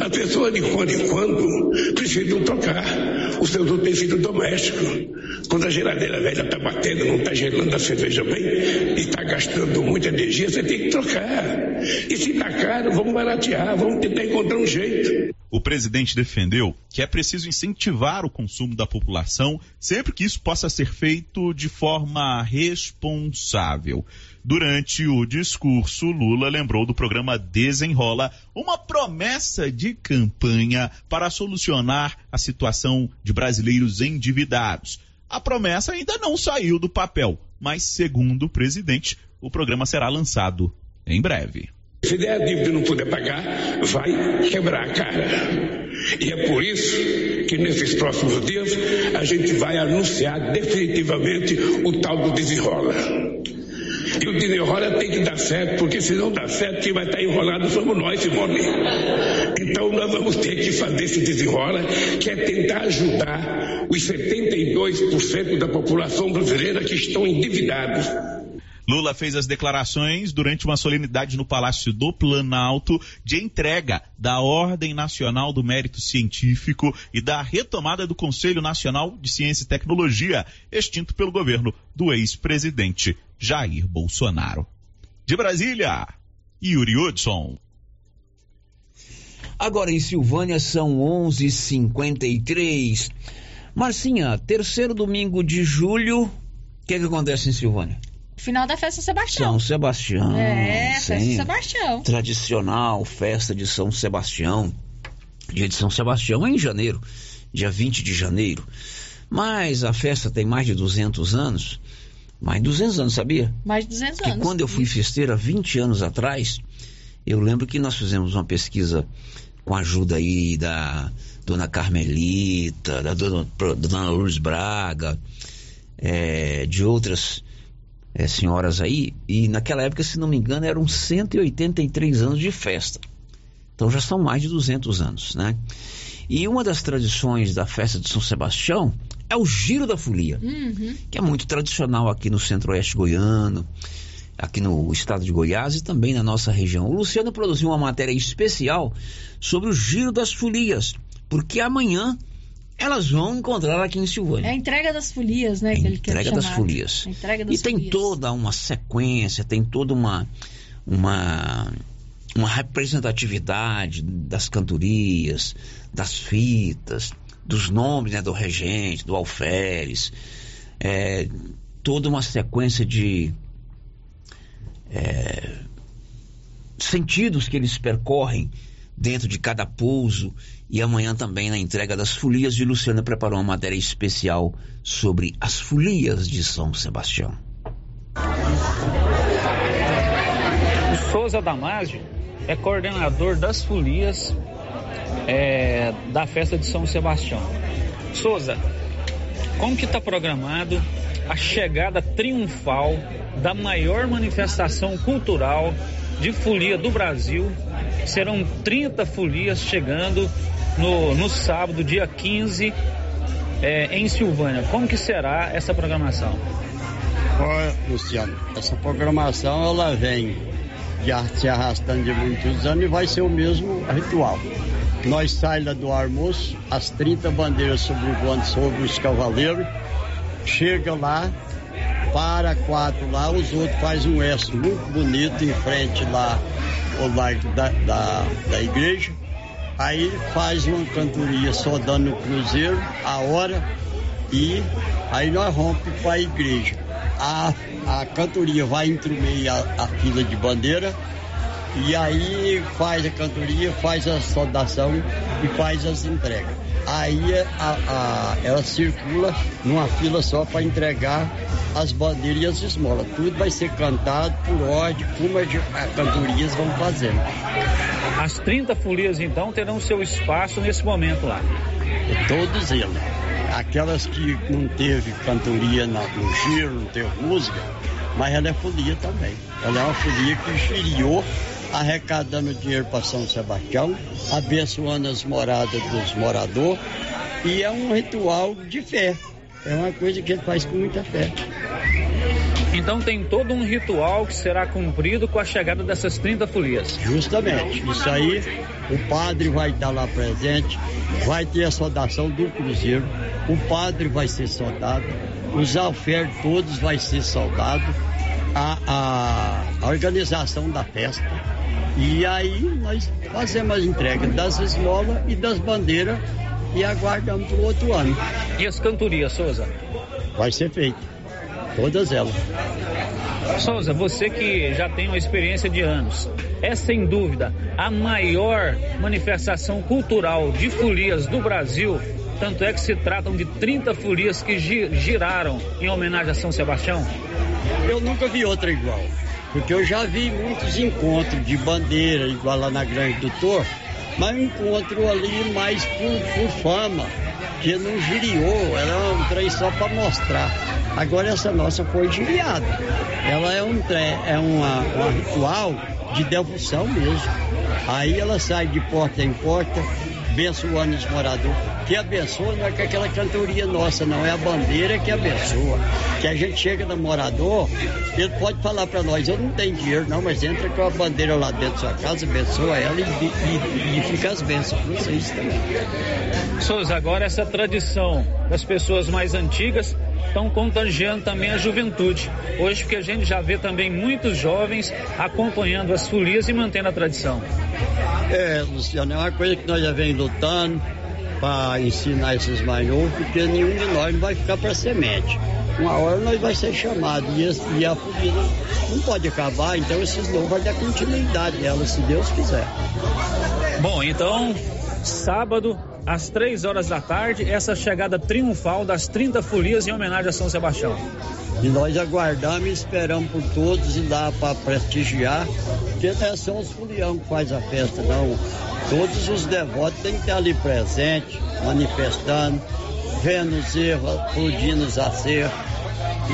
A pessoa de quando em quando precisa trocar os seus utensílios domésticos. Quando a geladeira velha está batendo, não está gelando a cerveja bem e está gastando muita energia, você tem que trocar. E se está caro, vamos baratear, vamos tentar encontrar um jeito. O presidente defendeu que é preciso incentivar o consumo da população sempre que isso possa ser feito de forma responsável. Durante o discurso, Lula lembrou do programa Desenrola, uma promessa de campanha para solucionar a situação de brasileiros endividados. A promessa ainda não saiu do papel, mas, segundo o presidente, o programa será lançado em breve. Se der a dívida e não puder pagar, vai quebrar a cara. E é por isso que nesses próximos dias a gente vai anunciar definitivamente o tal do desenrola. E o desenrola tem que dar certo, porque se não dar certo, quem vai estar enrolado somos nós, Simone. Então nós vamos ter que fazer esse desenrola, que é tentar ajudar os 72% da população brasileira que estão endividados. Lula fez as declarações durante uma solenidade no Palácio do Planalto de entrega da Ordem Nacional do Mérito Científico e da retomada do Conselho Nacional de Ciência e Tecnologia, extinto pelo governo do ex-presidente Jair Bolsonaro. De Brasília, Yuri Hudson. Agora em Silvânia são 11:53. Marcinha, terceiro domingo de julho, o que, é que acontece em Silvânia? Final da festa Sebastião. São Sebastião. É, festa. Sebastião. Tradicional festa de São Sebastião. Dia de São Sebastião é em janeiro, dia 20 de janeiro. Mas a festa tem mais de 200 anos. Mais de 200 anos, sabia? Mais de 200 Que anos. quando eu fui festeira 20 anos atrás, eu lembro que nós fizemos uma pesquisa com a ajuda aí da dona Carmelita, da dona, dona Lourdes Braga, é, de outras é, senhoras aí, e naquela época, se não me engano, eram 183 anos de festa. Então já são mais de 200 anos, né? E uma das tradições da festa de São Sebastião é o Giro da Folia, Uhum. que é muito tradicional aqui no centro-oeste goiano, aqui no estado de Goiás e também na nossa região. O Luciano produziu uma matéria especial sobre o Giro das Folias, porque amanhã elas vão encontrar aqui em Silvânia. É a entrega das folias, né? que ele quer entrega das folias. A entrega das E tem folias. toda uma sequência, tem toda uma uma uma representatividade das cantorias, das fitas, dos nomes né, do regente, do alferes, é, toda uma sequência de é, sentidos que eles percorrem dentro de cada pouso e amanhã também na entrega das folias de Luciana preparou uma matéria especial sobre as folias de São Sebastião. O Souza Damasio é coordenador das folias é, da festa de São Sebastião. Souza, como que está programado a chegada triunfal da maior manifestação cultural de folia do Brasil. Serão 30 folias chegando no, no sábado, dia 15, é, em Silvânia. Como que será essa programação? Olha, Luciano, essa programação ela vem já se arrastando de muitos anos e vai ser o mesmo ritual. Nós saímos do almoço, as 30 bandeiras sobrevoando sobre os cavaleiros, chega lá, para quatro lá, os outros fazem um S muito bonito em frente lá, ao lado da, da, da igreja. Aí faz uma cantoria só dando o cruzeiro, a hora, e aí nós rompemos para a igreja. A, a cantoria vai entre meio a, a fila de bandeira e aí faz a cantoria, faz a saudação e faz as entregas. Aí a, a, ela circula numa fila só para entregar as bandeiras e as esmolas. Tudo vai ser cantado por ordem, como as cantorias vão fazendo. As 30 folias, então, terão seu espaço nesse momento lá. Todos eles. Aquelas que não teve cantoria na, no giro, não teve música, mas ela é folia também. Ela é uma folia que giriou arrecadando dinheiro para São Sebastião, abençoando as moradas dos moradores. E é um ritual de fé. É uma coisa que ele faz com muita fé. Então tem todo um ritual que será cumprido com a chegada dessas 30 folias. Justamente. Isso aí, o padre vai estar lá presente, vai ter a saudação do cruzeiro, o padre vai ser soldado, os alferes todos vai ser soldado, a, a, a organização da festa. E aí nós fazemos as entregas das esmolas e das bandeiras e aguardamos para o outro ano. E as cantorias, Souza? Vai ser feito. Todas elas. Souza, você que já tem uma experiência de anos, é sem dúvida a maior manifestação cultural de folias do Brasil. Tanto é que se tratam de 30 folias que giraram em homenagem a São Sebastião. Eu nunca vi outra igual. Porque eu já vi muitos encontros de bandeira, igual lá na Grande do Tor, mas encontro ali mais por, por fama, que não giriou, era um trem só para mostrar. Agora essa nossa foi giriada. Ela é um trem, é uma, uma ritual de devoção mesmo. Aí ela sai de porta em porta, abençoando os moradores. Que abençoa não é que aquela cantoria nossa, não, é a bandeira que abençoa. Que a gente chega no morador, ele pode falar para nós, eu não tenho dinheiro não, mas entra com a bandeira lá dentro da sua casa, abençoa ela e, e, e fica as bênçãos para vocês também. Souza, agora essa tradição das pessoas mais antigas estão contagiando também a juventude. Hoje, porque a gente já vê também muitos jovens acompanhando as folias e mantendo a tradição. É, Luciano, é uma coisa que nós já vem lutando para ensinar esses mais novos, porque nenhum de nós não vai ficar para semente. Uma hora nós vai ser chamado e, a folia não pode acabar, então esses novos vão dar continuidade nela, se Deus quiser. Bom, então, sábado, às três horas da tarde, essa chegada triunfal das 30 folias em homenagem a São Sebastião. E nós aguardamos e esperamos por todos e dá para prestigiar, porque não é só os folião que faz a festa, não. Todos os devotos têm que estar ali presentes, manifestando, vendo os erros, aplaudindo os acertos.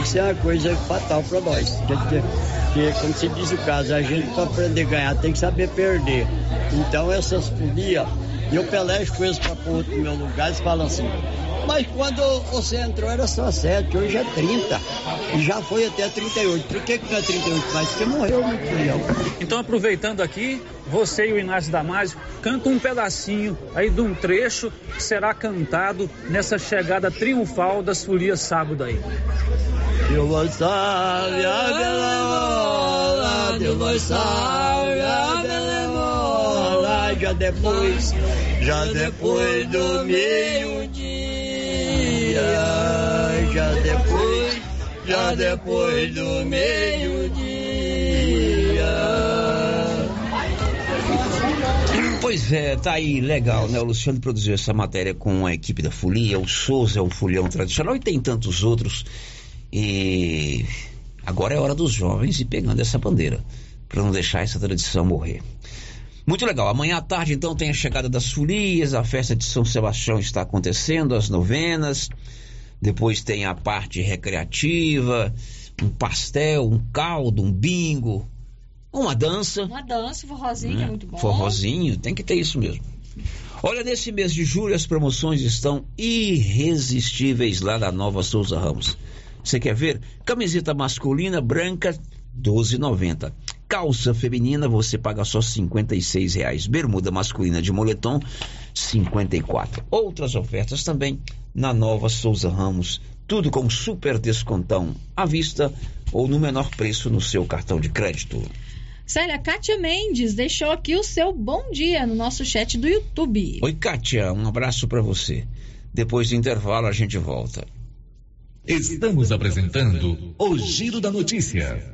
Isso é uma coisa fatal para nós. Porque, como se diz o caso, a gente para aprender a ganhar tem que saber perder. Então essas folias e eu pelejo com eles para pôr outro meu lugar, eles falam assim, mas quando você entrou era só 7, hoje é 30. E já foi até 38. Por que, que não é 38 mais? Porque morreu o leão. Então, aproveitando aqui, você e o Inácio Damásio cantam um pedacinho aí de um trecho que será cantado nessa chegada triunfal das folias sábado aí. Deus vai salve a bela Deus vai salve a bela já depois, já depois do meio-dia já depois, já depois do meio-dia. Pois é, tá aí, legal, né? O Luciano produziu essa matéria com a equipe da Folia, o Souza é um folião tradicional e tem tantos outros. E agora é hora dos jovens ir pegando essa bandeira, para não deixar essa tradição morrer. Muito legal. Amanhã à tarde, então, tem a chegada das folias, a festa de São Sebastião está acontecendo, as novenas Depois tem a parte recreativa, um pastel, um caldo, um bingo, uma dança. Uma dança, forrozinho, né? é muito bom. Forrozinho, tem que ter isso mesmo. Olha, nesse mês de julho as promoções estão irresistíveis lá da Nova Souza Ramos. Você quer ver? Camiseta masculina branca 12,90. Calça feminina você paga só 56 reais. Bermuda masculina de moletom 54. Outras ofertas também na Nova Souza Ramos. Tudo com super descontão à vista ou no menor preço no seu cartão de crédito. Célia, Kátia Mendes deixou aqui o seu bom dia no nosso chat do YouTube. Oi, Kátia, um abraço para você. Depois do intervalo a gente volta. Estamos apresentando o Giro da Notícia.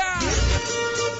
Yeah!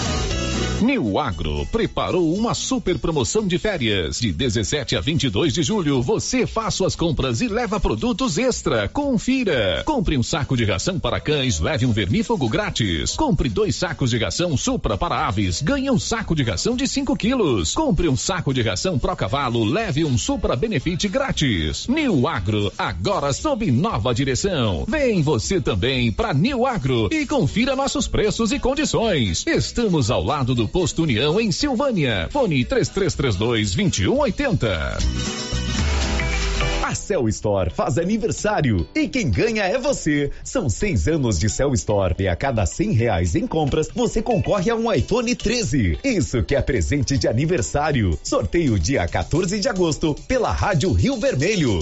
New Agro preparou uma super promoção de férias. De 17 a 22 de julho, você faz suas compras e leva produtos extra. Confira. Compre um saco de ração para cães, leve um vermífugo grátis. Compre dois sacos de ração Supra para aves, ganhe um saco de ração de 5 quilos. Compre um saco de ração Pro Cavalo, leve um Supra Benefit grátis. New Agro, agora sob nova direção. Vem você também para New Agro e confira nossos preços e condições. Estamos ao lado do Posto União em Silvânia. Fone 3332 2180. A Cell Store faz aniversário e quem ganha é você. São seis anos de Cell Store e a cada cem reais em compras você concorre a um iPhone 13. Isso que é presente de aniversário. Sorteio dia 14 de agosto pela Rádio Rio Vermelho.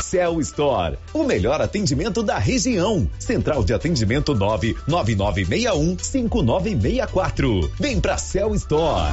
Cell Store, o melhor atendimento da região. Central de atendimento 99961 5964. Vem pra Cell Store.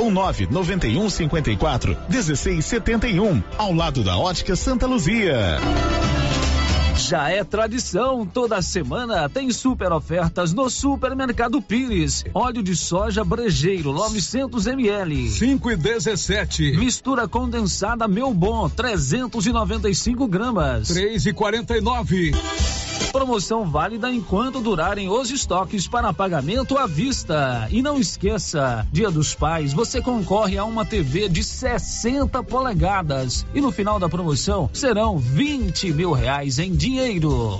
ou 991 54 1671, ao lado da Ótica Santa Luzia. Já é tradição, toda semana tem super ofertas no Supermercado Pires. Óleo de soja brejeiro 900 ml. 5 e 17. Mistura condensada Meu Bom 395 gramas. 3 e 49. Promoção válida enquanto durarem os estoques para pagamento à vista. E não esqueça, Dia dos Pais, você concorre a uma TV de 60 polegadas. E no final da promoção serão 20 mil reais em dinheiro.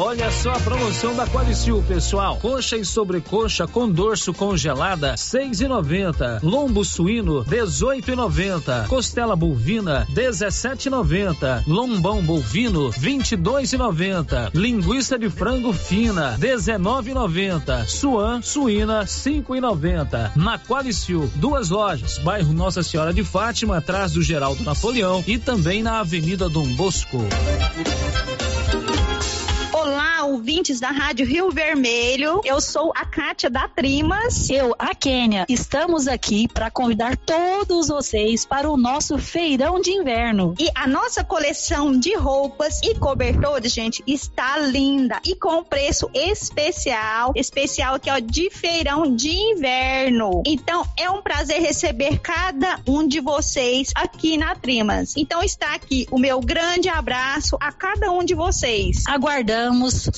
Olha só a promoção da Qualicil, pessoal. Coxa e sobrecoxa com dorso congelada, seis e noventa. Lombo suíno, dezoito e noventa. Costela bovina, dezessete e noventa. Lombão bovino, vinte e dois e noventa. Linguiça de frango fina, dezenove e noventa. Suan suína, cinco e noventa. Na Qualicil, duas lojas, bairro Nossa Senhora de Fátima, atrás do Geraldo Napoleão e também na Avenida Dom Bosco. Ouvintes da Rádio Rio Vermelho. Eu sou a Kátia da Trimas. Eu, a Kênia. Estamos aqui para convidar todos vocês para o nosso feirão de inverno. E a nossa coleção de roupas e cobertores, gente, está linda e com preço especial, especial aqui ó, de feirão de inverno. Então, é um prazer receber cada um de vocês aqui na Trimas. Então, está aqui o meu grande abraço a cada um de vocês. Aguardamos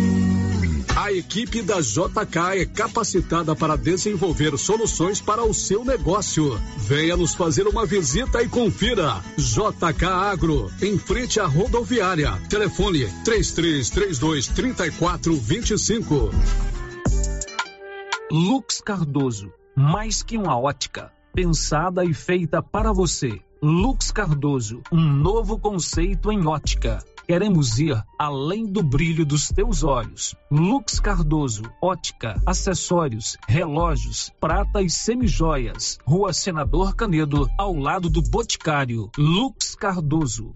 A equipe da JK é capacitada para desenvolver soluções para o seu negócio. Venha nos fazer uma visita e confira. JK Agro, em frente à rodoviária. Telefone 3332 3425. Lux Cardoso, mais que uma ótica, pensada e feita para você. Lux Cardoso, um novo conceito em ótica. Queremos ir além do brilho dos teus olhos. Lux Cardoso, ótica, acessórios, relógios, prata e semijoias. Rua Senador Canedo, ao lado do Boticário. Lux Cardoso.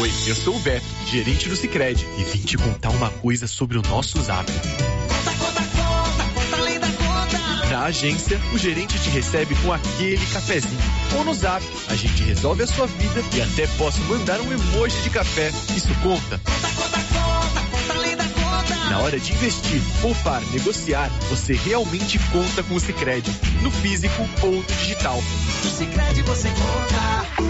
Oi, eu sou o Beto, gerente do Sicredi e vim te contar uma coisa sobre o nosso Zap. Agência, o gerente te recebe com aquele cafezinho. Ou no Zap, a gente resolve a sua vida e até posso mandar um emoji de café. Isso conta. Na hora de investir, poupar, negociar, você realmente conta com o Sicredi, no físico ou no digital. No Sicredi você conta.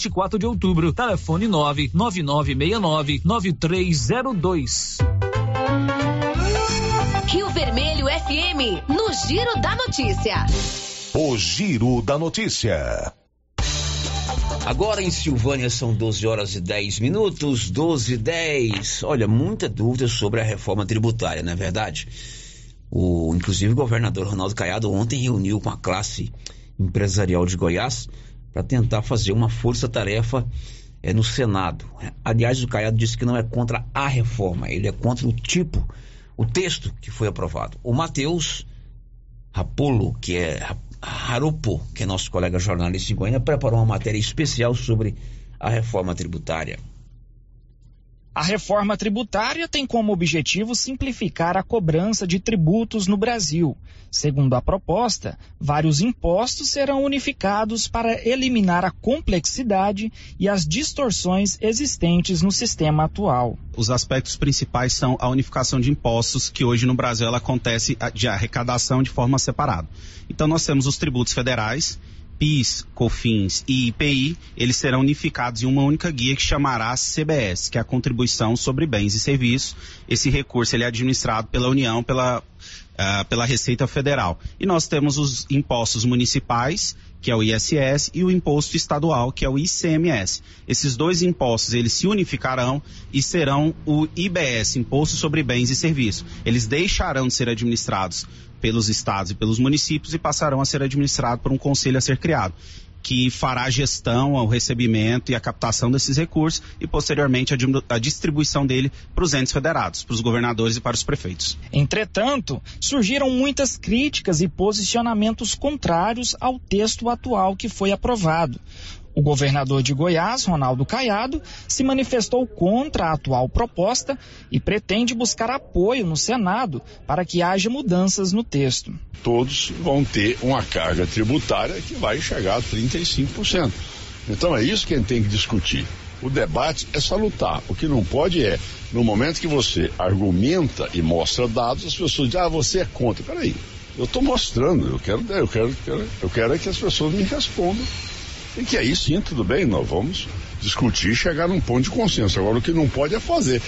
24 de Outubro, telefone 99969 9302. Rio Vermelho FM, no Giro da Notícia. O Giro da Notícia. Agora em Silvânia são 12 horas e 10 minutos, 12 e 10. Olha, muita dúvida sobre a reforma tributária, não é verdade? O, inclusive o governador Ronaldo Caiado ontem reuniu com a classe empresarial de Goiás para tentar fazer uma força-tarefa é, no Senado. Aliás, o Caiado disse que não é contra a reforma, ele é contra o tipo, o texto que foi aprovado. O Matheus Rapolo, que é Harupo, que é nosso colega jornalista em Goiânia, preparou uma matéria especial sobre a reforma tributária. A reforma tributária tem como objetivo simplificar a cobrança de tributos no Brasil. Segundo a proposta, vários impostos serão unificados para eliminar a complexidade e as distorções existentes no sistema atual. Os aspectos principais são a unificação de impostos, que hoje no Brasil ela acontece de arrecadação de forma separada. Então nós temos os tributos federais, PIS, COFINS e IPI, eles serão unificados em uma única guia que chamará CBS, que é a Contribuição sobre Bens e Serviços. Esse recurso ele é administrado pela União, pela, uh, pela Receita Federal. E nós temos os impostos municipais, que é o ISS, e o imposto estadual, que é o ICMS. Esses dois impostos, eles se unificarão e serão o IBS, Imposto sobre Bens e Serviços. Eles deixarão de ser administrados pelos estados e pelos municípios e passarão a ser administrados por um conselho a ser criado que fará a gestão, o recebimento e a captação desses recursos e, posteriormente, a, distribuição dele para os entes federados, para os governadores e para os prefeitos. Entretanto, surgiram muitas críticas e posicionamentos contrários ao texto atual que foi aprovado. O governador de Goiás, Ronaldo Caiado, se manifestou contra a atual proposta e pretende buscar apoio no Senado para que haja mudanças no texto. Todos vão ter uma carga tributária que vai chegar a 35%. Então é isso que a gente tem que discutir. O debate é salutar. O que não pode é, no momento que você argumenta e mostra dados, as pessoas dizem, ah, você é contra. Peraí, eu estou mostrando, eu quero, eu quero, eu quero é que as pessoas me respondam e que aí sim, tudo bem, nós vamos discutir e chegar num ponto de consenso. Agora o que não pode é fazer.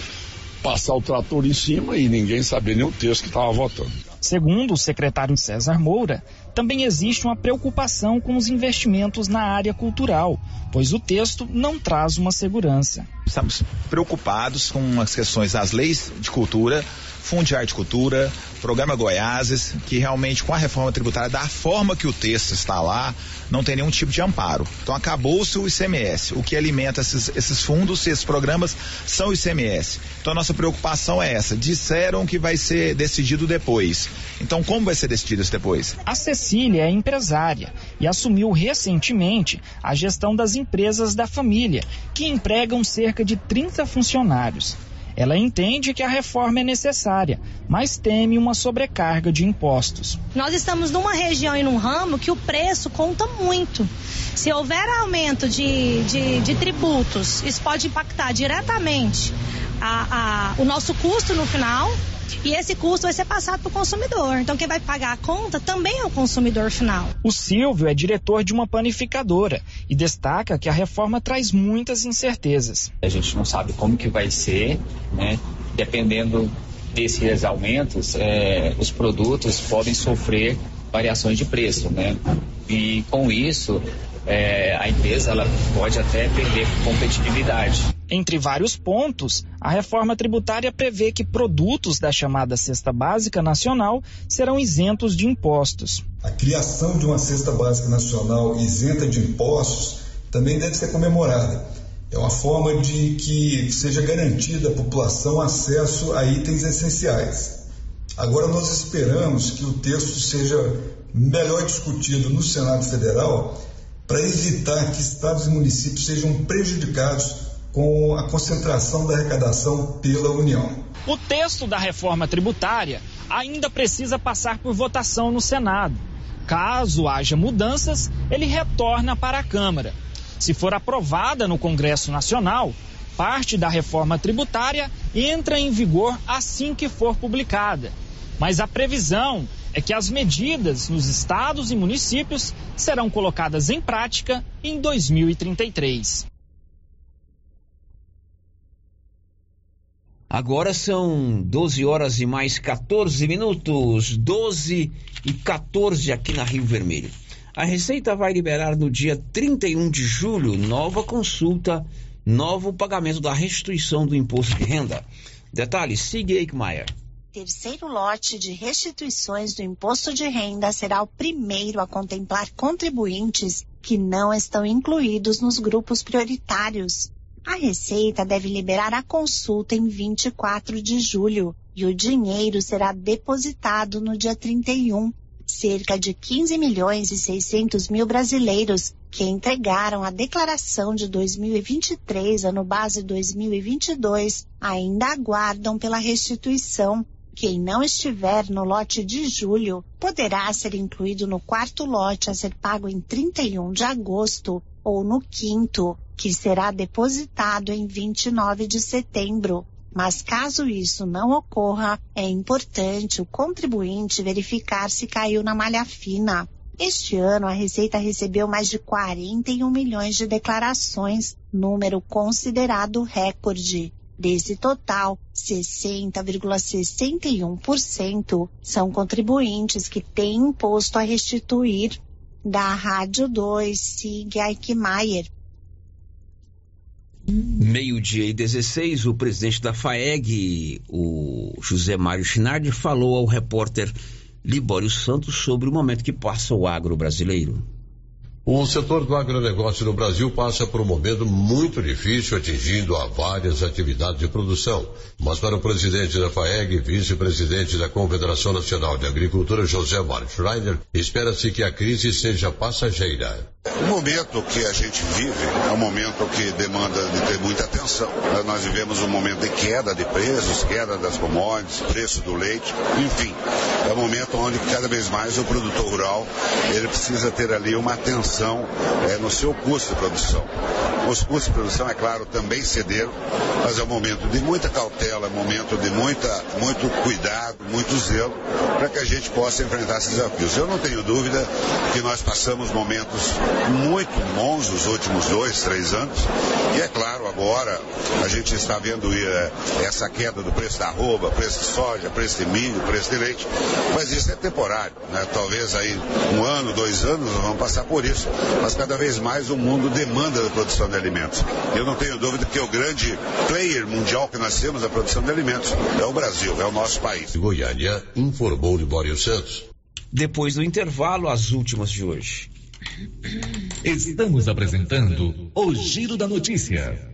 Passar o trator em cima e ninguém saber nem o texto que estava votando. Segundo o secretário César Moura, também existe uma preocupação com os investimentos na área cultural, pois o texto não traz uma segurança. Estamos preocupados com as questões das leis de cultura Fundo de Arte e Cultura, Programa Goiáses, que realmente com a reforma tributária, da forma que o texto está lá, não tem nenhum tipo de amparo. Então acabou-se o ICMS. O que alimenta esses, esses fundos, esses programas, são o ICMS. Então a nossa preocupação é essa. Disseram que vai ser decidido depois. Então como vai ser decidido isso depois? A Cecília é empresária e assumiu recentemente a gestão das empresas da família, que empregam cerca de 30 funcionários. Ela entende que a reforma é necessária, mas teme uma sobrecarga de impostos. Nós estamos numa região e num ramo que o preço conta muito. Se houver aumento de, de, de tributos, isso pode impactar diretamente a, a, o nosso custo no final e esse custo vai ser passado para o consumidor. Então, quem vai pagar a conta também é o consumidor final. O Silvio é diretor de uma panificadora e destaca que a reforma traz muitas incertezas. A gente não sabe como que vai ser, né? Dependendo desses aumentos, é, os produtos podem sofrer variações de preço, né? E com isso, é, a empresa ela pode até perder competitividade. Entre vários pontos, a reforma tributária prevê que produtos da chamada cesta básica nacional serão isentos de impostos. A criação de uma cesta básica nacional isenta de impostos também deve ser comemorada. É uma forma de que seja garantida à população acesso a itens essenciais. Agora nós esperamos que o texto seja melhor discutido no Senado Federal para evitar que estados e municípios sejam prejudicados com a concentração da arrecadação pela União. O texto da reforma tributária ainda precisa passar por votação no Senado. Caso haja mudanças, ele retorna para a Câmara. Se for aprovada no Congresso Nacional, parte da reforma tributária entra em vigor assim que for publicada. Mas a previsão é que as medidas nos estados e municípios serão colocadas em prática em 2033. Agora são 12 horas e mais 14 minutos, 12 e 14 aqui na Rio Vermelho. A Receita vai liberar no dia 31 de julho nova consulta, novo pagamento da restituição do imposto de renda. Detalhe, siga Eichmeier. terceiro lote de restituições do imposto de renda será o primeiro a contemplar contribuintes que não estão incluídos nos grupos prioritários. A Receita deve liberar a consulta em 24 de julho e o dinheiro será depositado no dia 31. Cerca de 15 milhões e 600 mil brasileiros que entregaram a declaração de 2023, ano base 2022, ainda aguardam pela restituição. Quem não estiver no lote de julho poderá ser incluído no quarto lote a ser pago em 31 de agosto ou no quinto, que será depositado em 29 de setembro. Mas caso isso não ocorra, é importante o contribuinte verificar se caiu na malha fina. Este ano, a Receita recebeu mais de 41 milhões de declarações, número considerado recorde. Desse total, 60,61% são contribuintes que têm imposto a restituir. Da Rádio 2, Sig Eichmeier. Meio-dia e 16, o presidente da FAEG, o José Mário Chinardi, falou ao repórter Libório Santos sobre o momento que passa o agro brasileiro. O setor do agronegócio no Brasil passa por um momento muito difícil, atingindo a várias atividades de produção. Mas para o presidente da FAEG vice-presidente da Confederação Nacional de Agricultura, José Mário Schreiner, espera-se que a crise seja passageira. O momento que a gente vive é um momento que demanda de ter muita atenção. Nós vivemos um momento de queda de preços, queda das commodities, preço do leite, enfim. É um momento onde cada vez mais o produtor rural ele precisa ter ali uma atenção é, no seu custo de produção. Os custos de produção, é claro, também cederam, mas é um momento de muita cautela, é um momento de muita, muito cuidado, muito zelo, para que a gente possa enfrentar esses desafios. Eu não tenho dúvida que nós passamos momentos muito bons nos últimos dois, três anos. E é claro, agora a gente está vendo é, essa queda do preço da arroba, preço de soja, preço de milho, preço de leite. Mas isso é temporário. Né? Talvez aí um ano, dois anos vamos passar por isso. Mas cada vez mais o mundo demanda da produção de alimentos. Eu não tenho dúvida que o grande player mundial que nós temos na produção de alimentos é o Brasil, é o nosso país. Goiânia informou Libório Santos. Depois do intervalo, as últimas de hoje. Estamos apresentando o Giro da Notícia.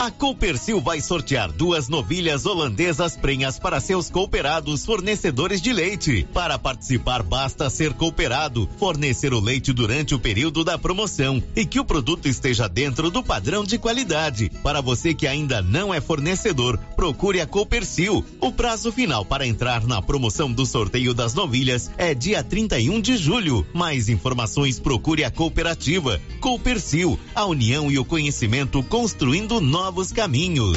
A Coopercil vai sortear duas novilhas holandesas prenhas para seus cooperados fornecedores de leite. Para participar, basta ser cooperado, fornecer o leite durante o período da promoção e que o produto esteja dentro do padrão de qualidade. Para você que ainda não é fornecedor, procure a Coopercil. O prazo final para entrar na promoção do sorteio das novilhas é dia 31 de julho. Mais informações, procure a cooperativa. Coopercil, a união e o conhecimento construindo novos caminhos.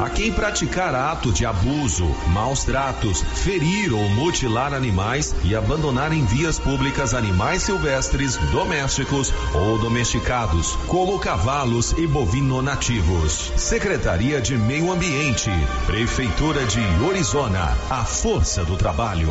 a quem praticar ato de abuso, maus tratos, ferir ou mutilar animais e abandonar em vias públicas animais silvestres, domésticos ou domesticados, como cavalos e bovino nativos. Secretaria de Meio Ambiente, Prefeitura de Orizona, a força do trabalho.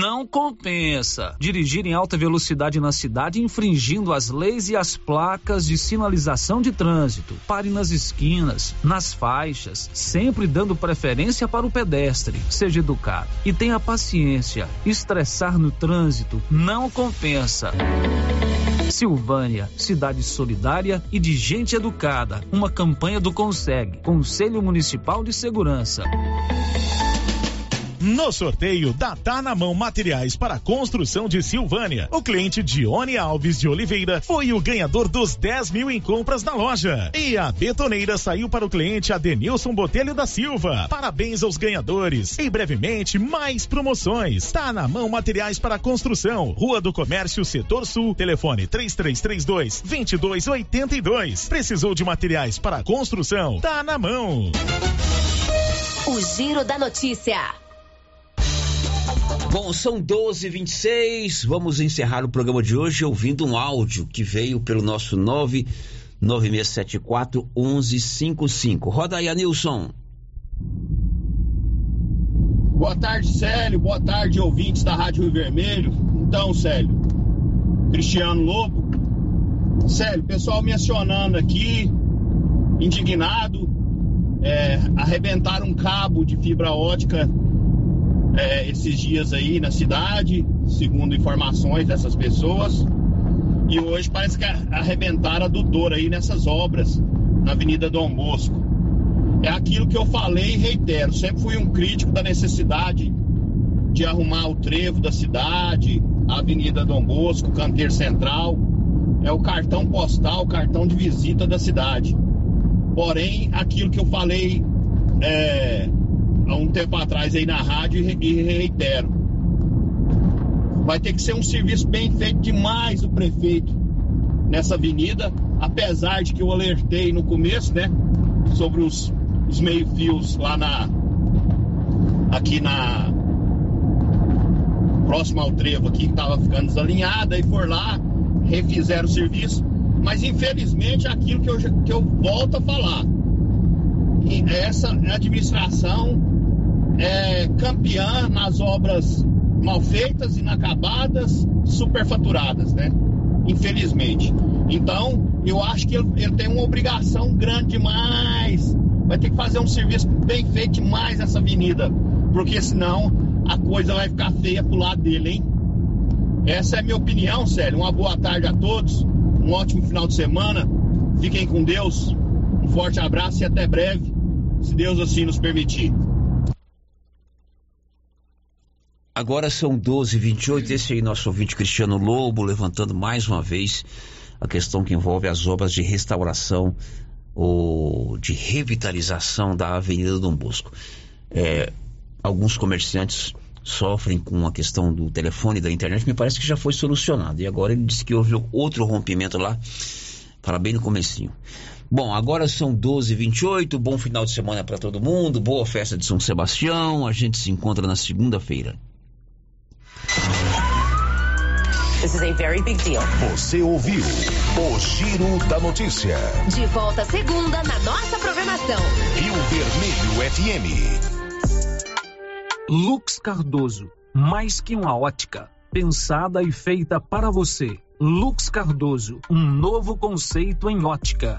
Não compensa. Dirigir em alta velocidade na cidade infringindo as leis e as placas de sinalização de trânsito. Pare nas esquinas, nas faixas, sempre dando preferência para o pedestre. Seja educado e tenha paciência. Estressar no trânsito não compensa. Silvânia, cidade solidária e de gente educada. Uma campanha do Conseg, Conselho Municipal de Segurança. No sorteio da Tá na Mão Materiais para Construção de Silvânia, o cliente Dione Alves de Oliveira foi o ganhador dos 10 mil em compras na loja. E a betoneira saiu para o cliente Adenilson Botelho da Silva. Parabéns aos ganhadores. E brevemente, mais promoções. Tá na Mão Materiais para Construção, Rua do Comércio, Setor Sul, telefone 3332 2282. Precisou de materiais para construção? Tá na mão. O Giro da Notícia. Bom, são 12 26 Vamos encerrar o programa de hoje ouvindo um áudio que veio pelo nosso 99674 1155. Roda aí, Anilson. Boa tarde, Célio. Boa tarde, ouvintes da Rádio Rio Vermelho. Então, Célio, Cristiano Lobo. Célio, pessoal mencionando aqui, indignado, é, arrebentar um cabo de fibra ótica é, esses dias aí na cidade, segundo informações dessas pessoas. E hoje parece que arrebentaram a Dudora aí nessas obras na Avenida Dom Bosco. É aquilo que eu falei e reitero. Sempre fui um crítico da necessidade de arrumar o trevo da cidade, a Avenida Dom Bosco, Canteiro Central. É o cartão postal, o cartão de visita da cidade. Porém, aquilo que eu falei é, há um tempo atrás aí na rádio e reitero. Vai ter que ser um serviço bem feito demais do prefeito nessa avenida, apesar de que eu alertei no começo, né, sobre os, os meio-fios lá na. aqui na. próximo ao trevo aqui, que estava ficando desalinhada, e for lá, refizeram o serviço. Mas infelizmente é aquilo que eu, que eu volto a falar. Essa administração é campeã nas obras mal feitas, inacabadas, superfaturadas, né? Infelizmente. Então, eu acho que ele, ele, tem uma obrigação grande demais. Vai ter que fazer um serviço bem feito demais nessa avenida, porque senão a coisa vai ficar feia pro lado dele, hein? Essa é a minha opinião, sério. Uma boa tarde a todos, um ótimo final de semana. Fiquem com Deus. Um forte abraço e até breve, se Deus assim nos permitir. Agora são 12h28. Esse aí, nosso ouvinte Cristiano Lobo, levantando mais uma vez a questão que envolve as obras de restauração ou de revitalização da Avenida Dom Bosco. É, alguns comerciantes sofrem com a questão do telefone da internet, me parece que já foi solucionado. E agora ele disse que houve outro rompimento lá, para bem no comecinho. Bom, agora são 12h28, bom final de semana para todo mundo, boa festa de São Sebastião, a gente se encontra na segunda-feira. This is a very big deal. Você ouviu o Giro da Notícia. De volta segunda na nossa programação. Rio Vermelho FM. Lux Cardoso, mais que uma ótica, pensada e feita para você. Lux Cardoso, um novo conceito em ótica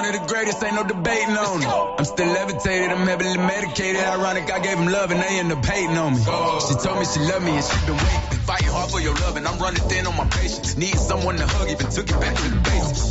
one of the greatest, ain't no debating on it. I'm still levitated, I'm heavily medicated. Ironic, I gave him love and they end up hating on me. She told me she loved me and she been waiting. Fighting hard for your love and I'm running thin on my patience. Need someone to hug, even took it back to the basics.